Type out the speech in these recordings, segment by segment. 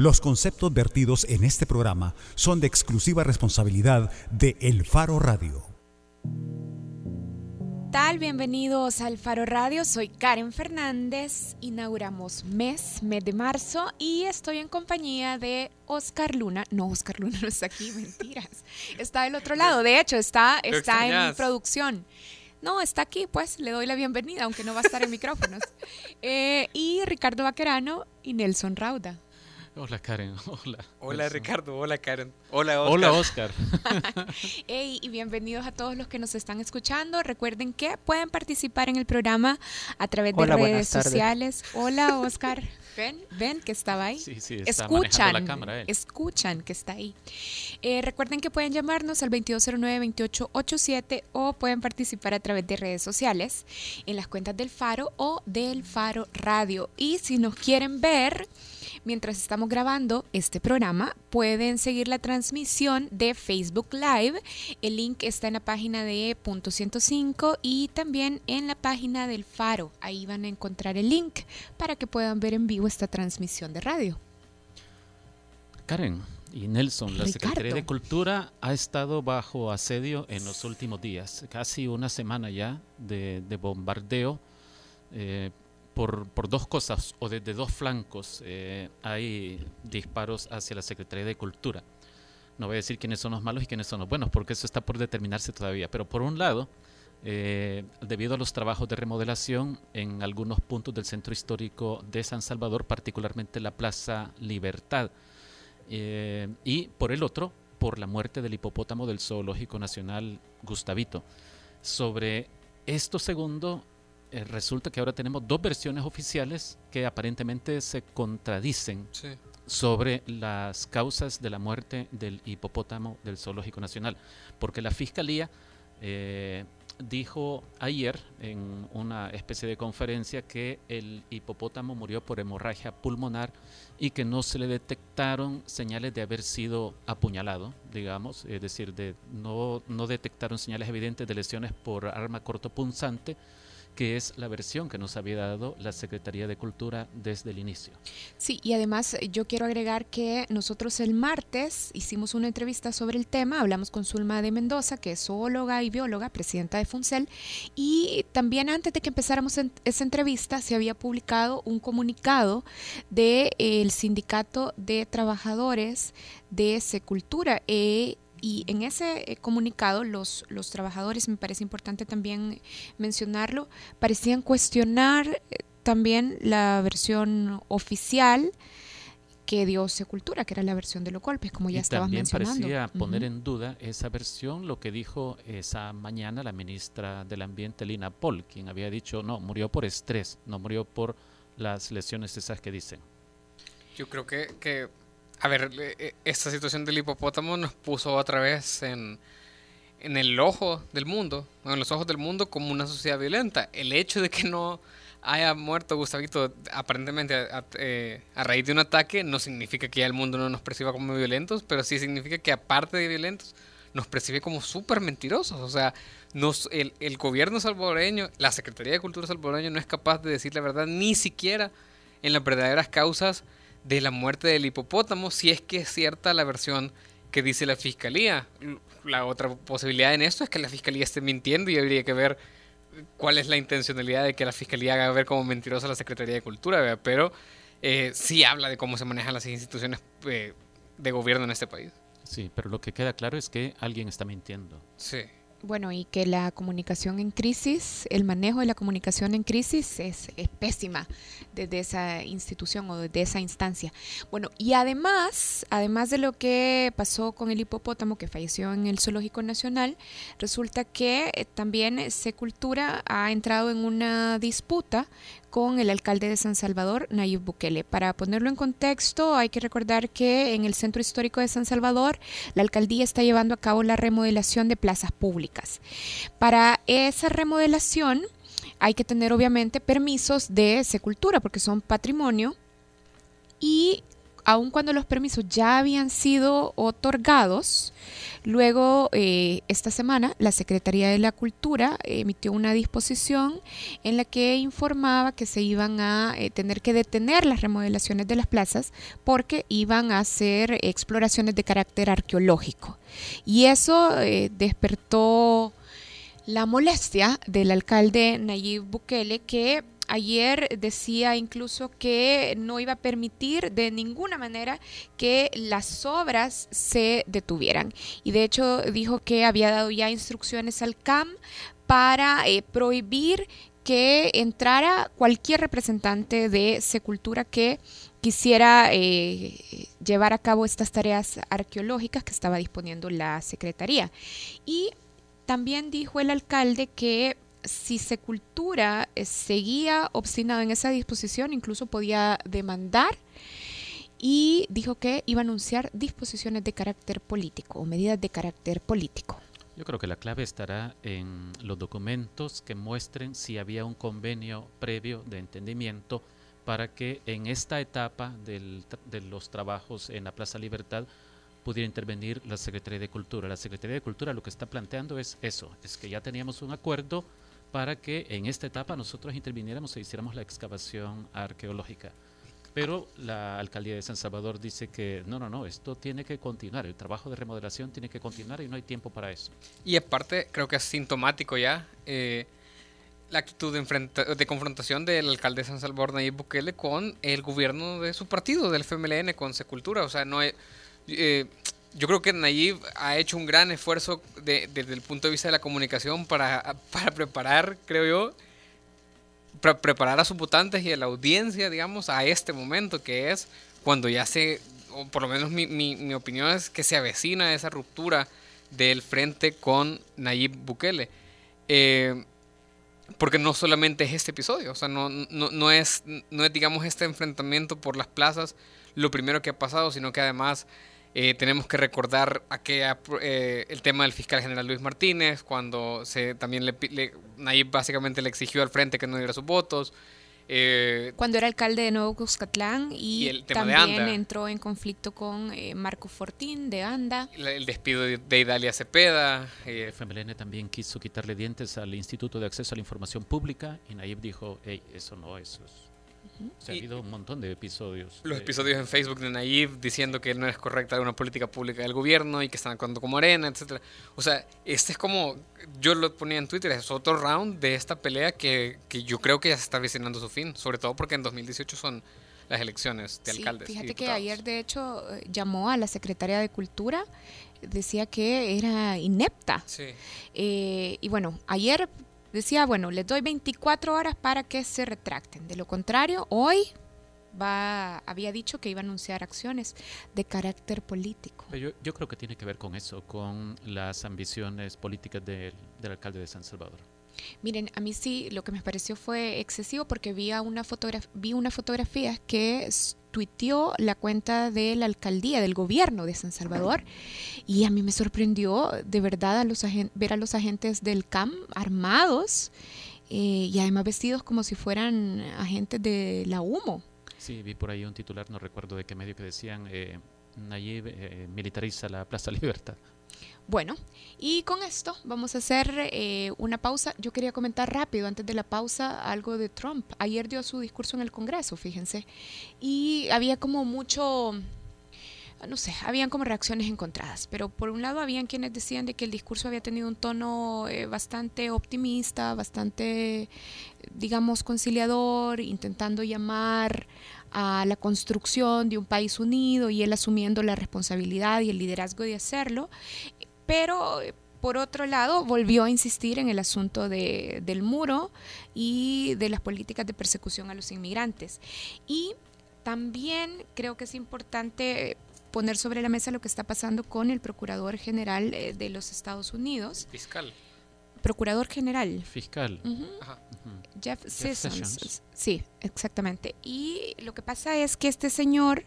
Los conceptos vertidos en este programa son de exclusiva responsabilidad de El Faro Radio. tal? Bienvenidos al Faro Radio. Soy Karen Fernández. Inauguramos mes, mes de marzo, y estoy en compañía de Oscar Luna. No, Oscar Luna no está aquí, mentiras. Está del otro lado. De hecho, está, está en producción. No, está aquí, pues le doy la bienvenida, aunque no va a estar en micrófonos. Eh, y Ricardo Vaquerano y Nelson Rauda. Hola Karen, hola. Hola Ricardo, hola Karen. Hola Oscar. Hola Oscar. hey, y bienvenidos a todos los que nos están escuchando. Recuerden que pueden participar en el programa a través de redes sociales. Hola Oscar. ven, ven que estaba ahí. Sí, sí, está escuchan, la cámara, escuchan que está ahí. Eh, recuerden que pueden llamarnos al 2209-2887 o pueden participar a través de redes sociales en las cuentas del Faro o del Faro Radio. Y si nos quieren ver Mientras estamos grabando este programa, pueden seguir la transmisión de Facebook Live. El link está en la página de Punto 105 y también en la página del Faro. Ahí van a encontrar el link para que puedan ver en vivo esta transmisión de radio. Karen y Nelson, la Secretaría de Cultura ha estado bajo asedio en los últimos días, casi una semana ya de, bombardeo eh, por, dos cosas o desde dos flancos eh, hay disparos hacia la Secretaría de Cultura. No voy a decir quiénes son los malos y quiénes son los buenos, porque eso está por determinarse todavía. Pero por un lado, eh, debido a los trabajos de remodelación en algunos puntos del centro histórico de San Salvador, particularmente la Plaza Libertad, eh, y por el otro, por la muerte del hipopótamo del Zoológico Nacional Gustavito. Sobre esto segundo, eh, resulta que ahora tenemos dos versiones oficiales que aparentemente se contradicen sobre las causas de la muerte del hipopótamo del Zoológico Nacional. Porque la Fiscalía eh, dijo ayer en una especie de conferencia que el hipopótamo murió por hemorragia pulmonar y que no se le detectaron señales de haber sido apuñalado, digamos, es decir, de no, no detectaron señales evidentes de lesiones por arma cortopunzante que es la versión que nos había dado la Secretaría de Cultura desde el inicio. Sí, y además yo quiero agregar que nosotros el martes hicimos una entrevista sobre el tema, hablamos con Zulma de Mendoza, que es zoóloga y bióloga, presidenta de FUNCEL, y también antes de que empezáramos esa entrevista se había publicado un comunicado del el Sindicato de Trabajadores de Secultura. Eh, y en ese eh, comunicado los, los trabajadores, me parece importante también mencionarlo, parecían cuestionar eh, también la versión oficial que dio Secultura, que era la versión de los golpes, como ya estabas mencionando. También parecía poner en duda esa versión, lo que dijo esa mañana la ministra del Ambiente, Lina Paul, quien había dicho, no, murió por estrés, no murió por las lesiones esas que dicen. Yo creo que, que a ver, e, esta situación del hipopótamo nos puso otra vez en, en el ojo del mundo, en los ojos del mundo como una sociedad violenta. El hecho de que no haya muerto Gustavito aparentemente a, eh, a, raíz de un ataque no significa que ya el mundo no nos perciba como violentos, pero sí significa que aparte de violentos nos percibe como súper mentirosos. O sea, nos, el, el gobierno salvadoreño, la Secretaría de Cultura salvadoreña no es capaz de decir la verdad ni siquiera en las verdaderas causas de la muerte del hipopótamo, si es que es cierta la versión que dice la fiscalía. La otra posibilidad en esto es que la fiscalía esté mintiendo y habría que ver cuál es la intencionalidad de que la fiscalía haga ver como mentirosa la Secretaría de Cultura, pero eh, sí habla de cómo se manejan las instituciones eh, de gobierno en este país. Sí, pero lo que queda claro es que alguien está mintiendo. Sí. Bueno, y que la comunicación en crisis, el manejo de la comunicación en crisis es, pésima desde esa institución o desde esa instancia. Bueno, y además, además de lo que pasó con el hipopótamo que falleció en el Zoológico Nacional, resulta que eh, también Secultura ha entrado en una disputa con el alcalde de San Salvador, Nayib Bukele. Para ponerlo en contexto, hay que recordar que en el centro histórico de San Salvador, la alcaldía está llevando a cabo la remodelación de plazas públicas. Para esa remodelación hay que tener obviamente permisos de secultura porque son patrimonio y aun cuando los permisos ya habían sido otorgados, Luego, eh, esta semana, la Secretaría de la Cultura emitió una disposición en la que informaba que se iban a eh, tener que detener las remodelaciones de las plazas porque iban a hacer exploraciones de carácter arqueológico. Y eso eh, despertó la molestia del alcalde Nayib Bukele que ayer decía incluso que no iba a permitir de ninguna manera que las obras se detuvieran. Y de hecho dijo que había dado ya instrucciones al CAM para eh, prohibir que entrara cualquier representante de Secultura que quisiera eh, llevar a cabo estas tareas arqueológicas que estaba disponiendo la Secretaría. Y también dijo el alcalde que si Secultura eh, seguía obstinado en esa disposición, incluso podía demandar y dijo que iba a anunciar disposiciones de carácter político o medidas de carácter político. Yo creo que la clave estará en los documentos que muestren si había un convenio previo de entendimiento para que en esta etapa de los trabajos en la Plaza Libertad pudiera intervenir la Secretaría de Cultura. La Secretaría de Cultura lo que está planteando es eso, es que ya teníamos un acuerdo para que en esta etapa nosotros interviniéramos e hiciéramos la excavación arqueológica. Pero la alcaldía de San Salvador dice que no, no, no, esto tiene que continuar, el trabajo de remodelación tiene que continuar y no hay tiempo para eso. Y aparte, creo que es sintomático ya eh, la actitud de, de, confrontación del alcalde de San Salvador, Nayib Bukele, con el gobierno de su partido, del FMLN, con Secultura. O sea, no hay, eh, yo creo que Nayib ha hecho un gran esfuerzo desde el punto de vista de la comunicación para, para preparar, creo yo, para preparar a sus votantes y a la audiencia, digamos, a este momento que es cuando ya se, o por lo menos mi, mi, opinión es que se avecina esa ruptura del frente con Nayib Bukele. Eh, porque no solamente es este episodio, o sea, no, no, no, es, no es, digamos, este enfrentamiento por las plazas lo primero que ha pasado, sino que además eh, tenemos que recordar aquella, eh, el tema del fiscal general Luis Martínez, cuando se también le, Nayib básicamente le exigió al frente que no diera sus votos. Eh, cuando era alcalde de Nuevo Cuscatlán y, también entró en conflicto con Marco Fortín de ANDA. El, despido de, Idalia Cepeda. el FMLN también quiso quitarle dientes al Instituto de Acceso a la Información Pública y Nayib dijo, hey, eso no, eso es ha habido un montón de episodios. Los episodios en Facebook de Nayib diciendo que no es correcta una política pública del gobierno y que están actuando como arena, etcétera. O sea, este es como, yo lo ponía en Twitter, es otro round de esta pelea que, que yo creo que ya se está vicinando su fin, sobre todo porque en 2018 son las elecciones de sí, alcaldes. Fíjate que ayer de hecho eh, llamó a la secretaria de Cultura, decía que era inepta. Sí. Eh, y bueno, ayer decía, bueno, les doy 24 horas para que se retracten. De lo contrario, hoy va, había dicho que iba a anunciar acciones de carácter político. Yo, yo creo que tiene que ver con eso, con las ambiciones políticas del alcalde de San Salvador. Miren, a mí sí lo que me pareció fue excesivo porque vi una, vi una fotografía que tuiteó la cuenta de la alcaldía, del gobierno de San Salvador, y a mí me sorprendió de verdad a los ver a los agentes del CAM armados eh, y además vestidos como si fueran agentes de la humo. Sí, vi por ahí un titular, no recuerdo de qué medio, que decían, eh, Nayib eh, militariza la Plaza Libertad. Bueno, y con esto vamos a hacer eh, una pausa. Yo quería comentar rápido antes de la pausa algo de Trump. Ayer dio su discurso en el Congreso, fíjense, y había como mucho, no sé, habían como reacciones encontradas, pero por un lado habían quienes decían de que el discurso había tenido un tono eh, bastante optimista, bastante, digamos, conciliador, intentando llamar a la construcción de un país unido y él asumiendo la responsabilidad y el liderazgo de hacerlo pero por otro lado, volvió a insistir en el asunto de, del muro y de las políticas de persecución a los inmigrantes. Y también creo que es importante poner sobre la mesa lo que está pasando con el Procurador General eh, de los Estados Unidos. Fiscal. Procurador General. Fiscal. Jeff, Sessions. Sí, exactamente. Y lo que pasa es que este señor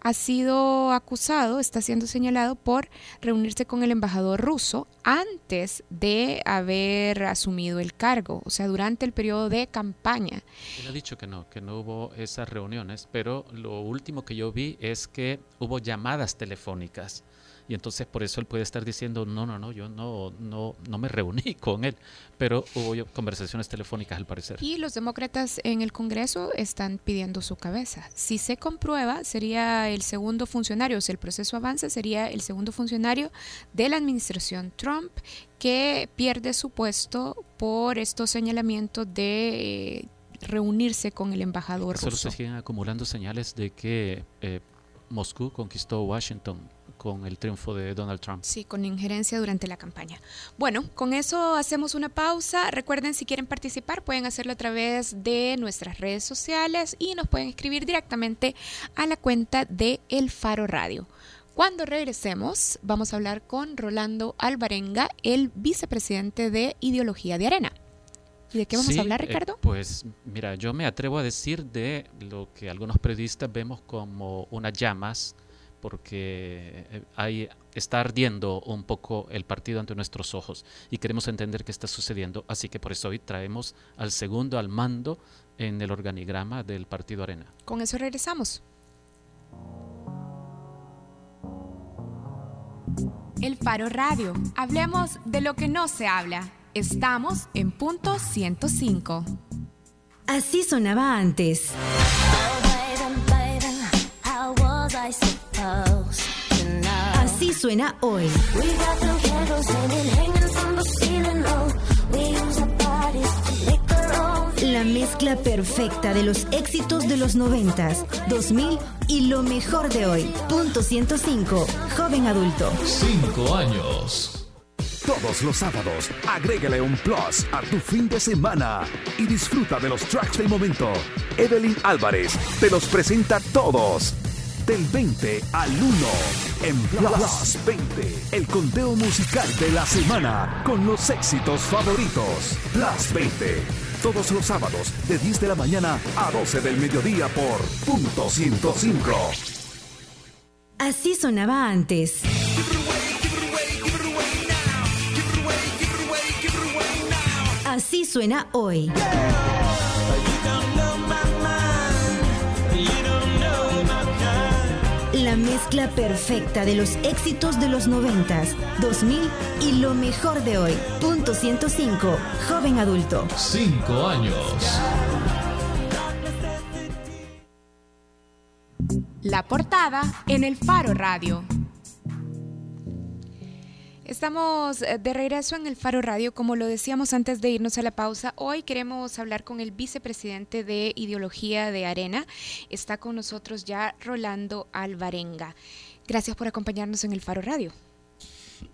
ha sido acusado, está siendo señalado por reunirse con el embajador ruso antes de haber asumido el cargo, o sea, durante el periodo de campaña. Él ha dicho que no, que no hubo esas reuniones, pero lo último que yo vi es que hubo llamadas telefónicas y entonces por eso él puede estar diciendo, no, no, no, yo no, no, no me reuní con él, pero hubo conversaciones telefónicas al parecer. Y los demócratas en el Congreso están pidiendo su cabeza. Si se comprueba, sería el segundo funcionario, si el proceso avanza, sería el segundo funcionario de la administración Trump que pierde su puesto por estos señalamientos de eh, reunirse con el embajador Solo se siguen acumulando señales de que eh, Moscú conquistó Washington con el triunfo de Donald Trump. Sí, con injerencia durante la campaña. Bueno, con eso hacemos una pausa. Recuerden, si quieren participar, pueden hacerlo a través de nuestras redes sociales y nos pueden escribir directamente a la cuenta de El Faro Radio. Cuando regresemos, vamos a hablar con Rolando Alvarenga, el vicepresidente de Ideología de Arena. ¿Y de qué vamos a hablar, eh, Ricardo? pues mira, yo me atrevo a decir de lo que algunos periodistas vemos como unas llamas porque eh, ahí está ardiendo un poco el partido ante nuestros ojos y queremos entender qué está sucediendo. Así que por eso hoy traemos al segundo al mando en el organigrama del Partido Arena. Con eso regresamos. El Faro Radio. Hablemos de lo que no se habla. Estamos en punto 105. Así sonaba antes. Suena hoy. La mezcla perfecta de los éxitos de los 90, 2000 y lo mejor de hoy. Punto 105. Joven adulto. Cinco años. Todos los sábados, agrégale un plus a tu fin de semana y disfruta de los tracks del momento. Evelyn Álvarez te los presenta todos del 20 al 1 en Plus 20, el conteo musical de la semana con los éxitos favoritos. Plus 20, todos los sábados de 10 de la mañana a 12 del mediodía por punto 105. Así sonaba antes. Así suena hoy. La mezcla perfecta de los éxitos de los 90, 2000 y lo mejor de hoy. Punto 105. Joven adulto. Cinco años. La portada en el Faro Radio. Estamos eh, de regreso en el Faro Radio, como lo decíamos antes de irnos a la pausa. Hoy queremos hablar con el vicepresidente de Ideología de Arena. Está con nosotros ya Rolando Alvarenga. Gracias por acompañarnos en el Faro Radio.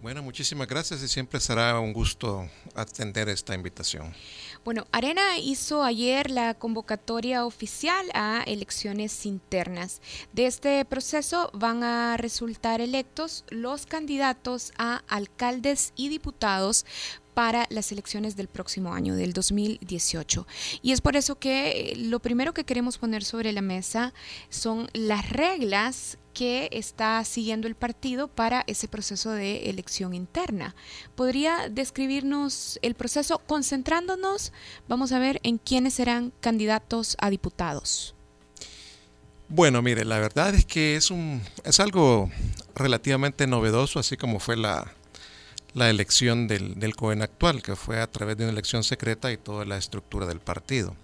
Bueno, muchísimas gracias y siempre será un gusto atender esta invitación. Bueno, Arena hizo ayer la convocatoria oficial a elecciones internas. De este proceso van a resultar electos los candidatos a alcaldes y diputados para las elecciones del próximo año, del 2018. Y es por eso que eh, lo primero que queremos poner sobre la mesa son las reglas que está siguiendo el partido para ese proceso de elección interna. ¿Podría describirnos el proceso concentrándonos, vamos a ver, en quiénes serán candidatos a diputados? Bueno, mire, la verdad es que es, un, es algo relativamente novedoso, así como fue la, la elección del, del COEN actual, que fue a través de una elección secreta y toda la estructura del partido.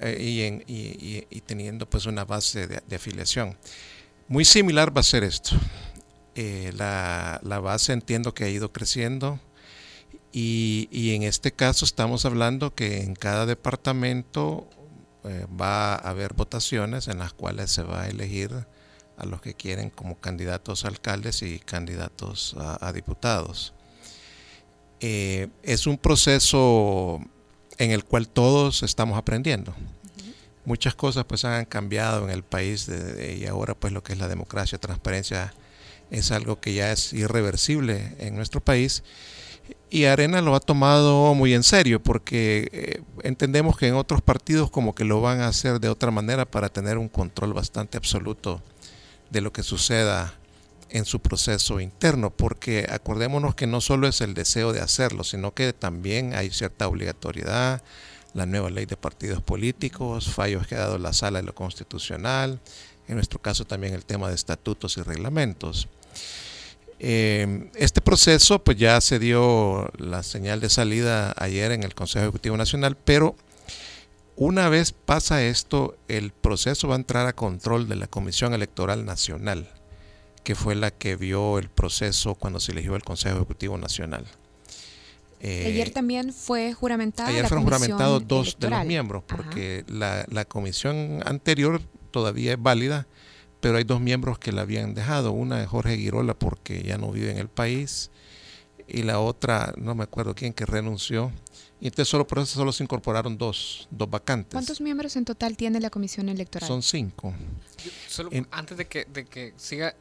Eh, y, teniendo pues una base de, afiliación. Muy similar va a ser esto. Eh, la, base entiendo que ha ido creciendo y, en este caso estamos hablando que en cada departamento eh, va a haber votaciones en las cuales se va a elegir a los que quieren como candidatos a alcaldes y candidatos a, diputados. Eh, es un proceso en el cual todos estamos aprendiendo. Muchas cosas pues han cambiado en el país y ahora pues lo que es la democracia, transparencia es algo que ya es irreversible en nuestro país y Arena lo ha tomado muy en serio porque eh, entendemos que en otros partidos como que lo van a hacer de otra manera para tener un control bastante absoluto de lo que suceda en su proceso interno, porque acordémonos que no solo es el deseo de hacerlo, sino que también hay cierta obligatoriedad, la nueva ley de partidos políticos, fallos que ha dado la sala de lo constitucional, en nuestro caso también el tema de estatutos y reglamentos. Eh, este proceso pues ya se dio la señal de salida ayer en el Consejo Ejecutivo Nacional, pero una vez pasa esto, el proceso va a entrar a control de la Comisión Electoral Nacional, que fue la que vio el proceso cuando se eligió el Consejo Ejecutivo Nacional. Eh, ayer también fue juramentada. Ayer fueron juramentados dos de los miembros, porque la, la, comisión anterior todavía es válida, pero hay dos miembros que la habían dejado. Una es Jorge Girola, porque ya no vive en el país, y la otra, no me acuerdo quién, que renunció. Y entonces solo por eso solo se incorporaron dos, dos vacantes. ¿Cuántos miembros en total tiene la comisión electoral? Son cinco. Solo antes de que, de que siga,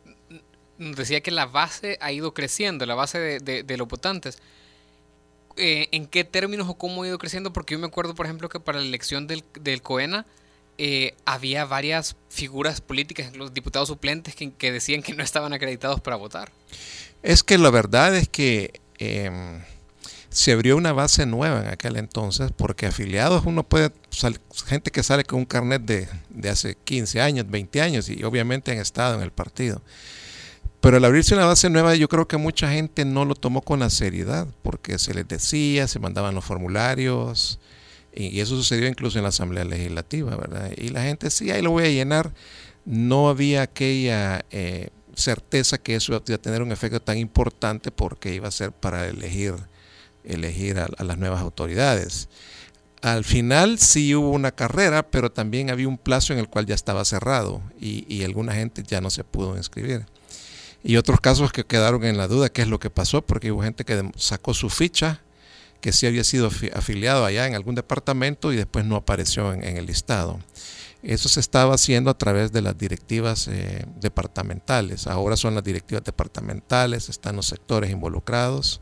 decía que la base ha ido creciendo, la base de, de, de los votantes. Eh, en qué términos o cómo ha ido creciendo, porque yo me acuerdo, por ejemplo, que para la elección del, del COENA eh, había varias figuras políticas, los diputados suplentes, que, que, decían que no estaban acreditados para votar. Es que la verdad es que eh, se abrió una base nueva en aquel entonces, porque afiliados uno puede, gente que sale con un carnet de, de hace 15 años, 20 años, y obviamente han estado en el partido. Pero al abrirse una base nueva, yo creo que mucha gente no lo tomó con la seriedad, porque se les decía, se mandaban los formularios, y, eso sucedió incluso en la Asamblea Legislativa, ¿verdad? Y la gente sí, ahí lo voy a llenar. No había aquella eh, certeza que eso iba a tener un efecto tan importante porque iba a ser para elegir, elegir a, las nuevas autoridades. Al final sí hubo una carrera, pero también había un plazo en el cual ya estaba cerrado y, y alguna gente ya no se pudo inscribir y otros casos que quedaron en la duda qué es lo que pasó, porque hubo gente que sacó su ficha, que sí había sido afiliado allá en algún departamento y después no apareció en, el listado. Eso se estaba haciendo a través de las directivas eh, departamentales. Ahora son las directivas departamentales, están los sectores involucrados.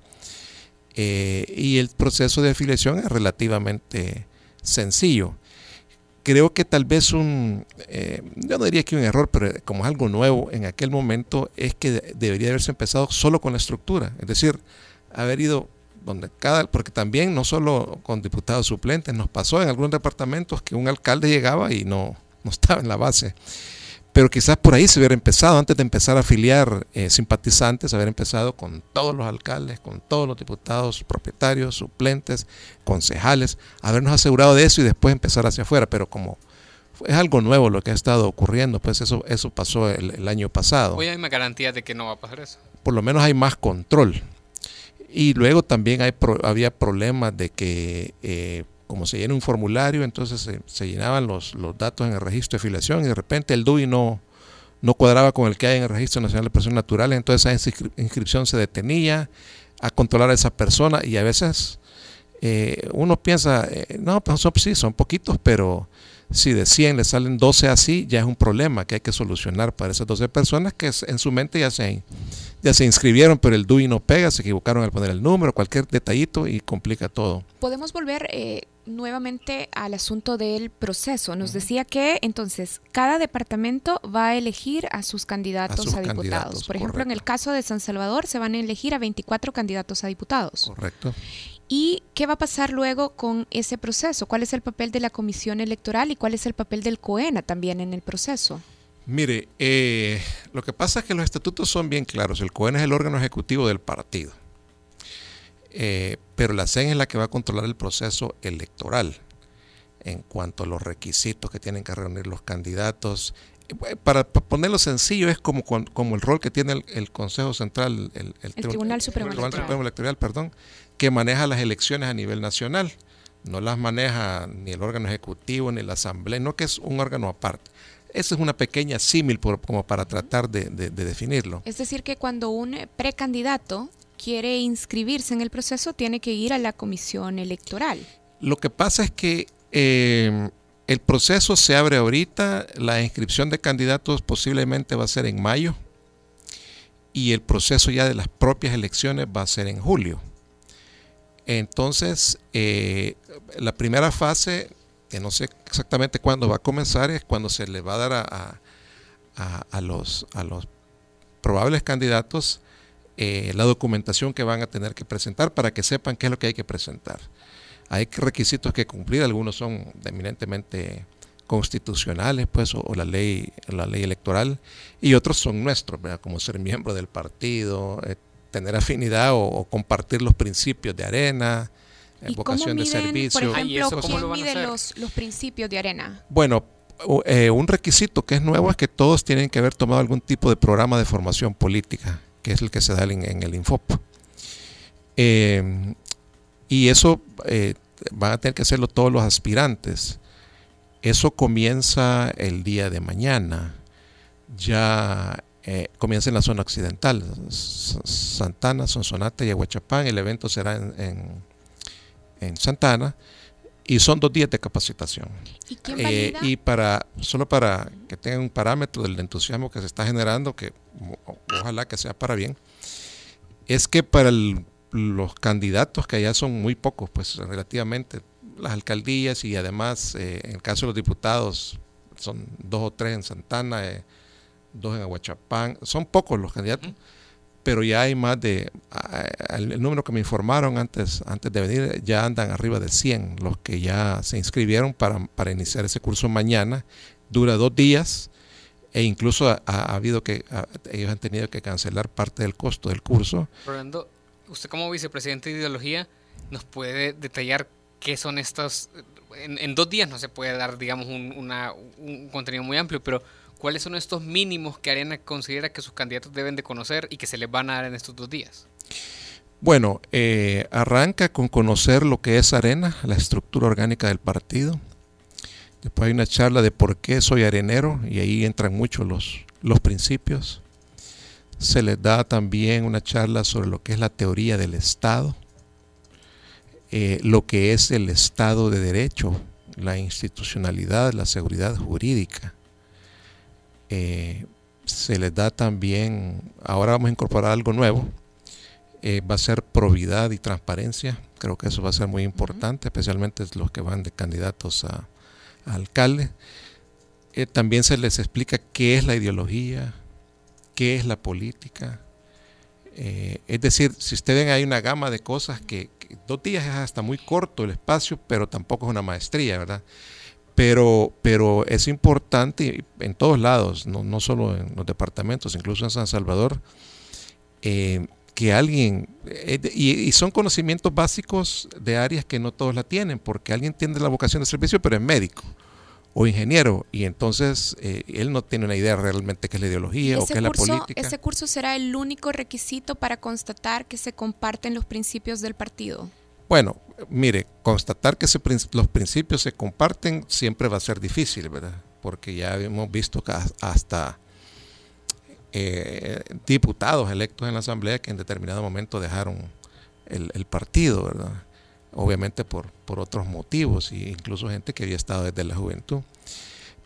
Eh, y el proceso de afiliación es relativamente sencillo creo que tal vez un, eh, yo no diría que un error, pero como es algo nuevo en aquel momento, es que debería haberse empezado solo con la estructura, es decir, haber ido donde cada, porque también no solo con diputados suplentes, nos pasó en algunos departamentos que un alcalde llegaba y no, no estaba en la base. Pero quizás por ahí se hubiera empezado, antes de empezar a afiliar eh, simpatizantes, haber empezado con todos los alcaldes, con todos los diputados propietarios, suplentes, concejales, habernos asegurado de eso y después empezar hacia afuera. Pero como es algo nuevo lo que ha estado ocurriendo, pues eso, eso pasó el, año pasado. Hoy hay más garantía de que no va a pasar eso. Por lo menos hay más control. Y luego también hay había problemas de que... Eh, como se llena un formulario, entonces se, llenaban los, los, datos en el registro de afiliación y de repente el DUI no, no cuadraba con el que hay en el Registro Nacional de Personas Naturales, entonces esa inscripción se detenía a controlar a esa persona y a veces eh, uno piensa, eh, no, pues sí, son poquitos, pero si de 100 le salen 12 así, ya es un problema que hay que solucionar para esas 12 personas que en su mente ya se, ya se inscribieron, pero el DUI no pega, se equivocaron al poner el número, cualquier detallito y complica todo. Podemos volver eh, nuevamente al asunto del proceso. Nos decía que entonces cada departamento va a elegir a sus candidatos a, diputados. Por ejemplo, en el caso de San Salvador se van a elegir a 24 candidatos a diputados. Correcto. ¿Y qué va a pasar luego con ese proceso? ¿Cuál es el papel de la comisión electoral y cuál es el papel del COENA también en el proceso? Mire, eh, lo que pasa es que los estatutos son bien claros. El COENA es el órgano ejecutivo del partido. Eh, pero la CEN es la que va a controlar el proceso electoral en cuanto a los requisitos que tienen que reunir los candidatos. Eh, para, ponerlo sencillo, es como, como el rol que tiene el, Consejo Central, el, Tribunal Supremo, Electoral, perdón, que maneja las elecciones a nivel nacional. No las maneja ni el órgano ejecutivo ni la asamblea, no que es un órgano aparte. Esa es una pequeña símil como para tratar de, de, definirlo. Es decir, que cuando un precandidato quiere inscribirse en el proceso, tiene que ir a la comisión electoral. Lo que pasa es que eh, el proceso se abre ahorita, la inscripción de candidatos posiblemente va a ser en mayo y el proceso ya de las propias elecciones va a ser en julio. Entonces, eh, la primera fase, que no sé exactamente cuándo va a comenzar, es cuando se le va a dar a, a los, a los probables candidatos eh, la documentación que van a tener que presentar para que sepan qué es lo que hay que presentar. Hay requisitos que cumplir, algunos son eminentemente constitucionales, pues, o, la ley, la ley electoral, y otros son nuestros, como ser miembro del partido, eh, tener afinidad o, compartir los principios de arena, eh, vocación de servicio. Por ejemplo, ¿quién mide los, los principios de arena? Bueno, eh, un requisito que es nuevo es que todos tienen que haber tomado algún tipo de programa de formación política, que es el que se da en, el Infop. Eh, y eso eh, van a tener que hacerlo todos los aspirantes. Eso comienza el día de mañana. Ya comienza en la zona occidental, Santana, Sonsonate y Aguachapán. El evento será en, en, en Santana y son dos días de capacitación. ¿Y, eh, para, solo para que tengan un parámetro del entusiasmo que se está generando, que ojalá que sea para bien, es que para los candidatos, que allá son muy pocos, pues relativamente, las alcaldías y además, eh, en el caso de los diputados, son dos o tres en Santana, eh, dos en Aguachapán, son pocos los candidatos pero ya hay más de, el número que me informaron antes, antes de venir, ya andan arriba de 100 los que ya se inscribieron para, para iniciar ese curso mañana. Dura dos días e incluso ha, habido que, ellos han tenido que cancelar parte del costo del curso. Rolando, usted como vicepresidente de ideología, ¿nos puede detallar qué son estos? En, dos días no se puede dar, digamos, un, un contenido muy amplio, pero ¿cuáles son estos mínimos que Arena considera que sus candidatos deben de conocer y que se les van a dar en estos dos días? Bueno, eh, arranca con conocer lo que es Arena, la estructura orgánica del partido. Después hay una charla de por qué soy arenero y ahí entran muchos los, los principios. Se les da también una charla sobre lo que es la teoría del Estado, eh, lo que es el Estado de Derecho, la institucionalidad, la seguridad jurídica, eh, se les da también, ahora vamos a incorporar algo nuevo, eh, va a ser probidad y transparencia, creo que eso va a ser muy importante, especialmente los que van de candidatos a, alcalde. Eh, también se les explica qué es la ideología, qué es la política. es decir, si ustedes ven hay una gama de cosas que, que, dos días es hasta muy corto el espacio, pero tampoco es una maestría, ¿verdad? Pero, pero es importante en todos lados, no, no solo en los departamentos, incluso en San Salvador, eh, que alguien, eh, y, son conocimientos básicos de áreas que no todos la tienen, porque alguien tiene la vocación de servicio, pero es médico o ingeniero, y entonces eh, él no tiene una idea realmente qué es la ideología o qué es la política. ¿Ese curso será el único requisito para constatar que se comparten los principios del partido? Bueno, mire, constatar que los principios se comparten siempre va a ser difícil, ¿verdad? Porque ya hemos visto hasta eh, diputados electos en la Asamblea que en determinado momento dejaron el, partido, ¿verdad? Obviamente por, por otros motivos, e incluso gente que había estado desde la juventud.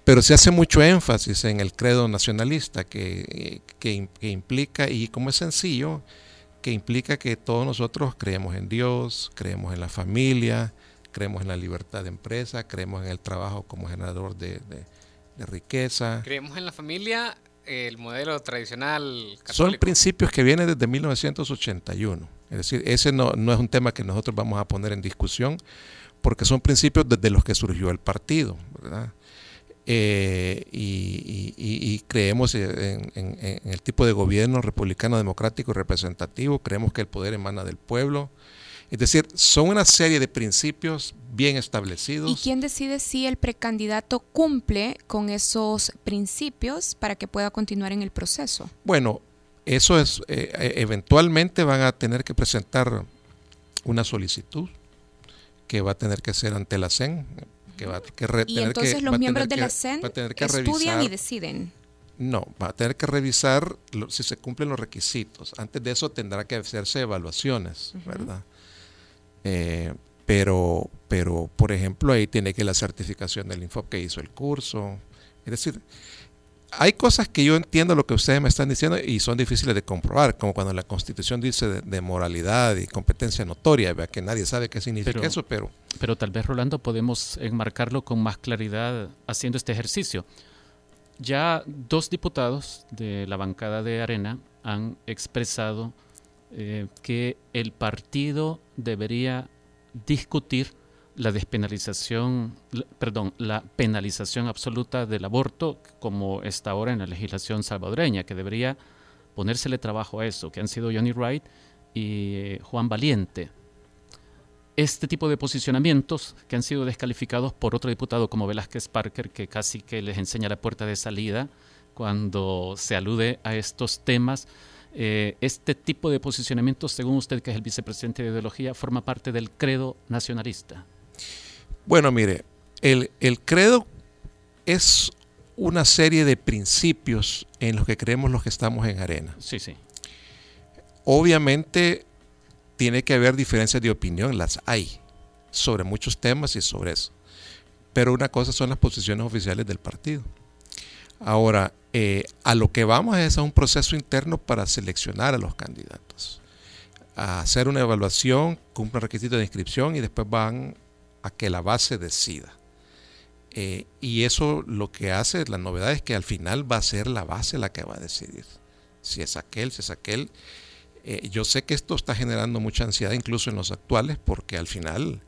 Pero se hace mucho énfasis en el credo nacionalista que, que, que implica, y como es sencillo, que implica que todos nosotros creemos en Dios, creemos en la familia, creemos en la libertad de empresa, creemos en el trabajo como generador de, riqueza. Creemos en la familia, el modelo tradicional. Son principios que vienen desde 1981. Es decir, ese no, no es un tema que nosotros vamos a poner en discusión porque son principios desde los que surgió el partido. ¿verdad? Eh, y, creemos en, el tipo de gobierno republicano, democrático y representativo, creemos que el poder emana del pueblo. Es decir, son una serie de principios bien establecidos. ¿Y quién decide si el precandidato cumple con esos principios para que pueda continuar en el proceso? Bueno, eso es, eh, eh, eventualmente van a tener que presentar una solicitud que va a tener que ser ante la CEN, y entonces los miembros de la CEN estudian y deciden. No, va a tener que revisar si se cumplen los requisitos. Antes de eso tendrá que hacerse evaluaciones, ¿verdad? Eh, pero, pero, por ejemplo, ahí tiene que la certificación del Infop que hizo el curso. Es decir, hay cosas que yo entiendo lo que ustedes me están diciendo y son difíciles de comprobar, como cuando la Constitución dice de, moralidad y competencia notoria, que nadie sabe qué significa eso, pero... Pero tal vez, Rolando, podemos enmarcarlo con más claridad haciendo este ejercicio. Ya dos diputados de la bancada de Arena han expresado eh, que el partido debería discutir la despenalización, perdón, la penalización absoluta del aborto como está ahora en la legislación salvadoreña, que debería ponérsele trabajo a eso, que han sido Johnny Wright y eh, Juan Valiente. Este tipo de posicionamientos que han sido descalificados por otro diputado como Velázquez Parker, que casi que les enseña la puerta de salida cuando se alude a estos temas, eh, este tipo de posicionamientos, según usted, que es el vicepresidente de ideología, forma parte del credo nacionalista. Bueno, mire, el, el credo es una serie de principios en los que creemos los que estamos en arena. Sí, sí. Obviamente tiene que haber diferencias de opinión, las hay, sobre muchos temas y sobre eso. Pero una cosa son las posiciones oficiales del partido. Ahora, eh, a lo que vamos es a un proceso interno para seleccionar a los candidatos, a hacer una evaluación, cumple requisitos de inscripción y después van a que la base decida. Eh, y eso lo que hace, la novedad es que al final va a ser la base la que va a decidir. Si es aquel, si es aquel. Eh, yo sé que esto está generando mucha ansiedad incluso en los actuales porque al final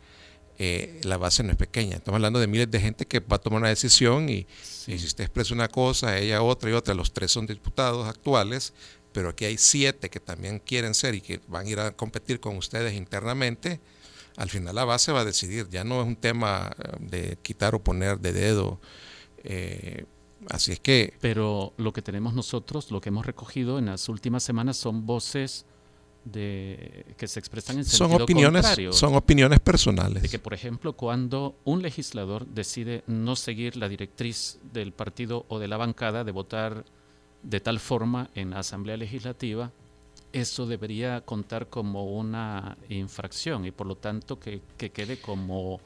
eh, la base no es pequeña. Estamos hablando de miles de gente que va a tomar una decisión y, y, si usted expresa una cosa, ella otra y otra, los tres son diputados actuales, pero aquí hay siete que también quieren ser y que van a ir a competir con ustedes internamente al final la base va a decidir, ya no es un tema eh, de quitar o poner de dedo. Eh, así es que... Pero lo que tenemos nosotros, lo que hemos recogido en las últimas semanas son voces de que se expresan en son opiniones son opiniones personales de que por ejemplo cuando un legislador decide no seguir la directriz del partido o de la bancada de votar de tal forma en la asamblea legislativa eso debería contar como una infracción y por lo tanto que, quede como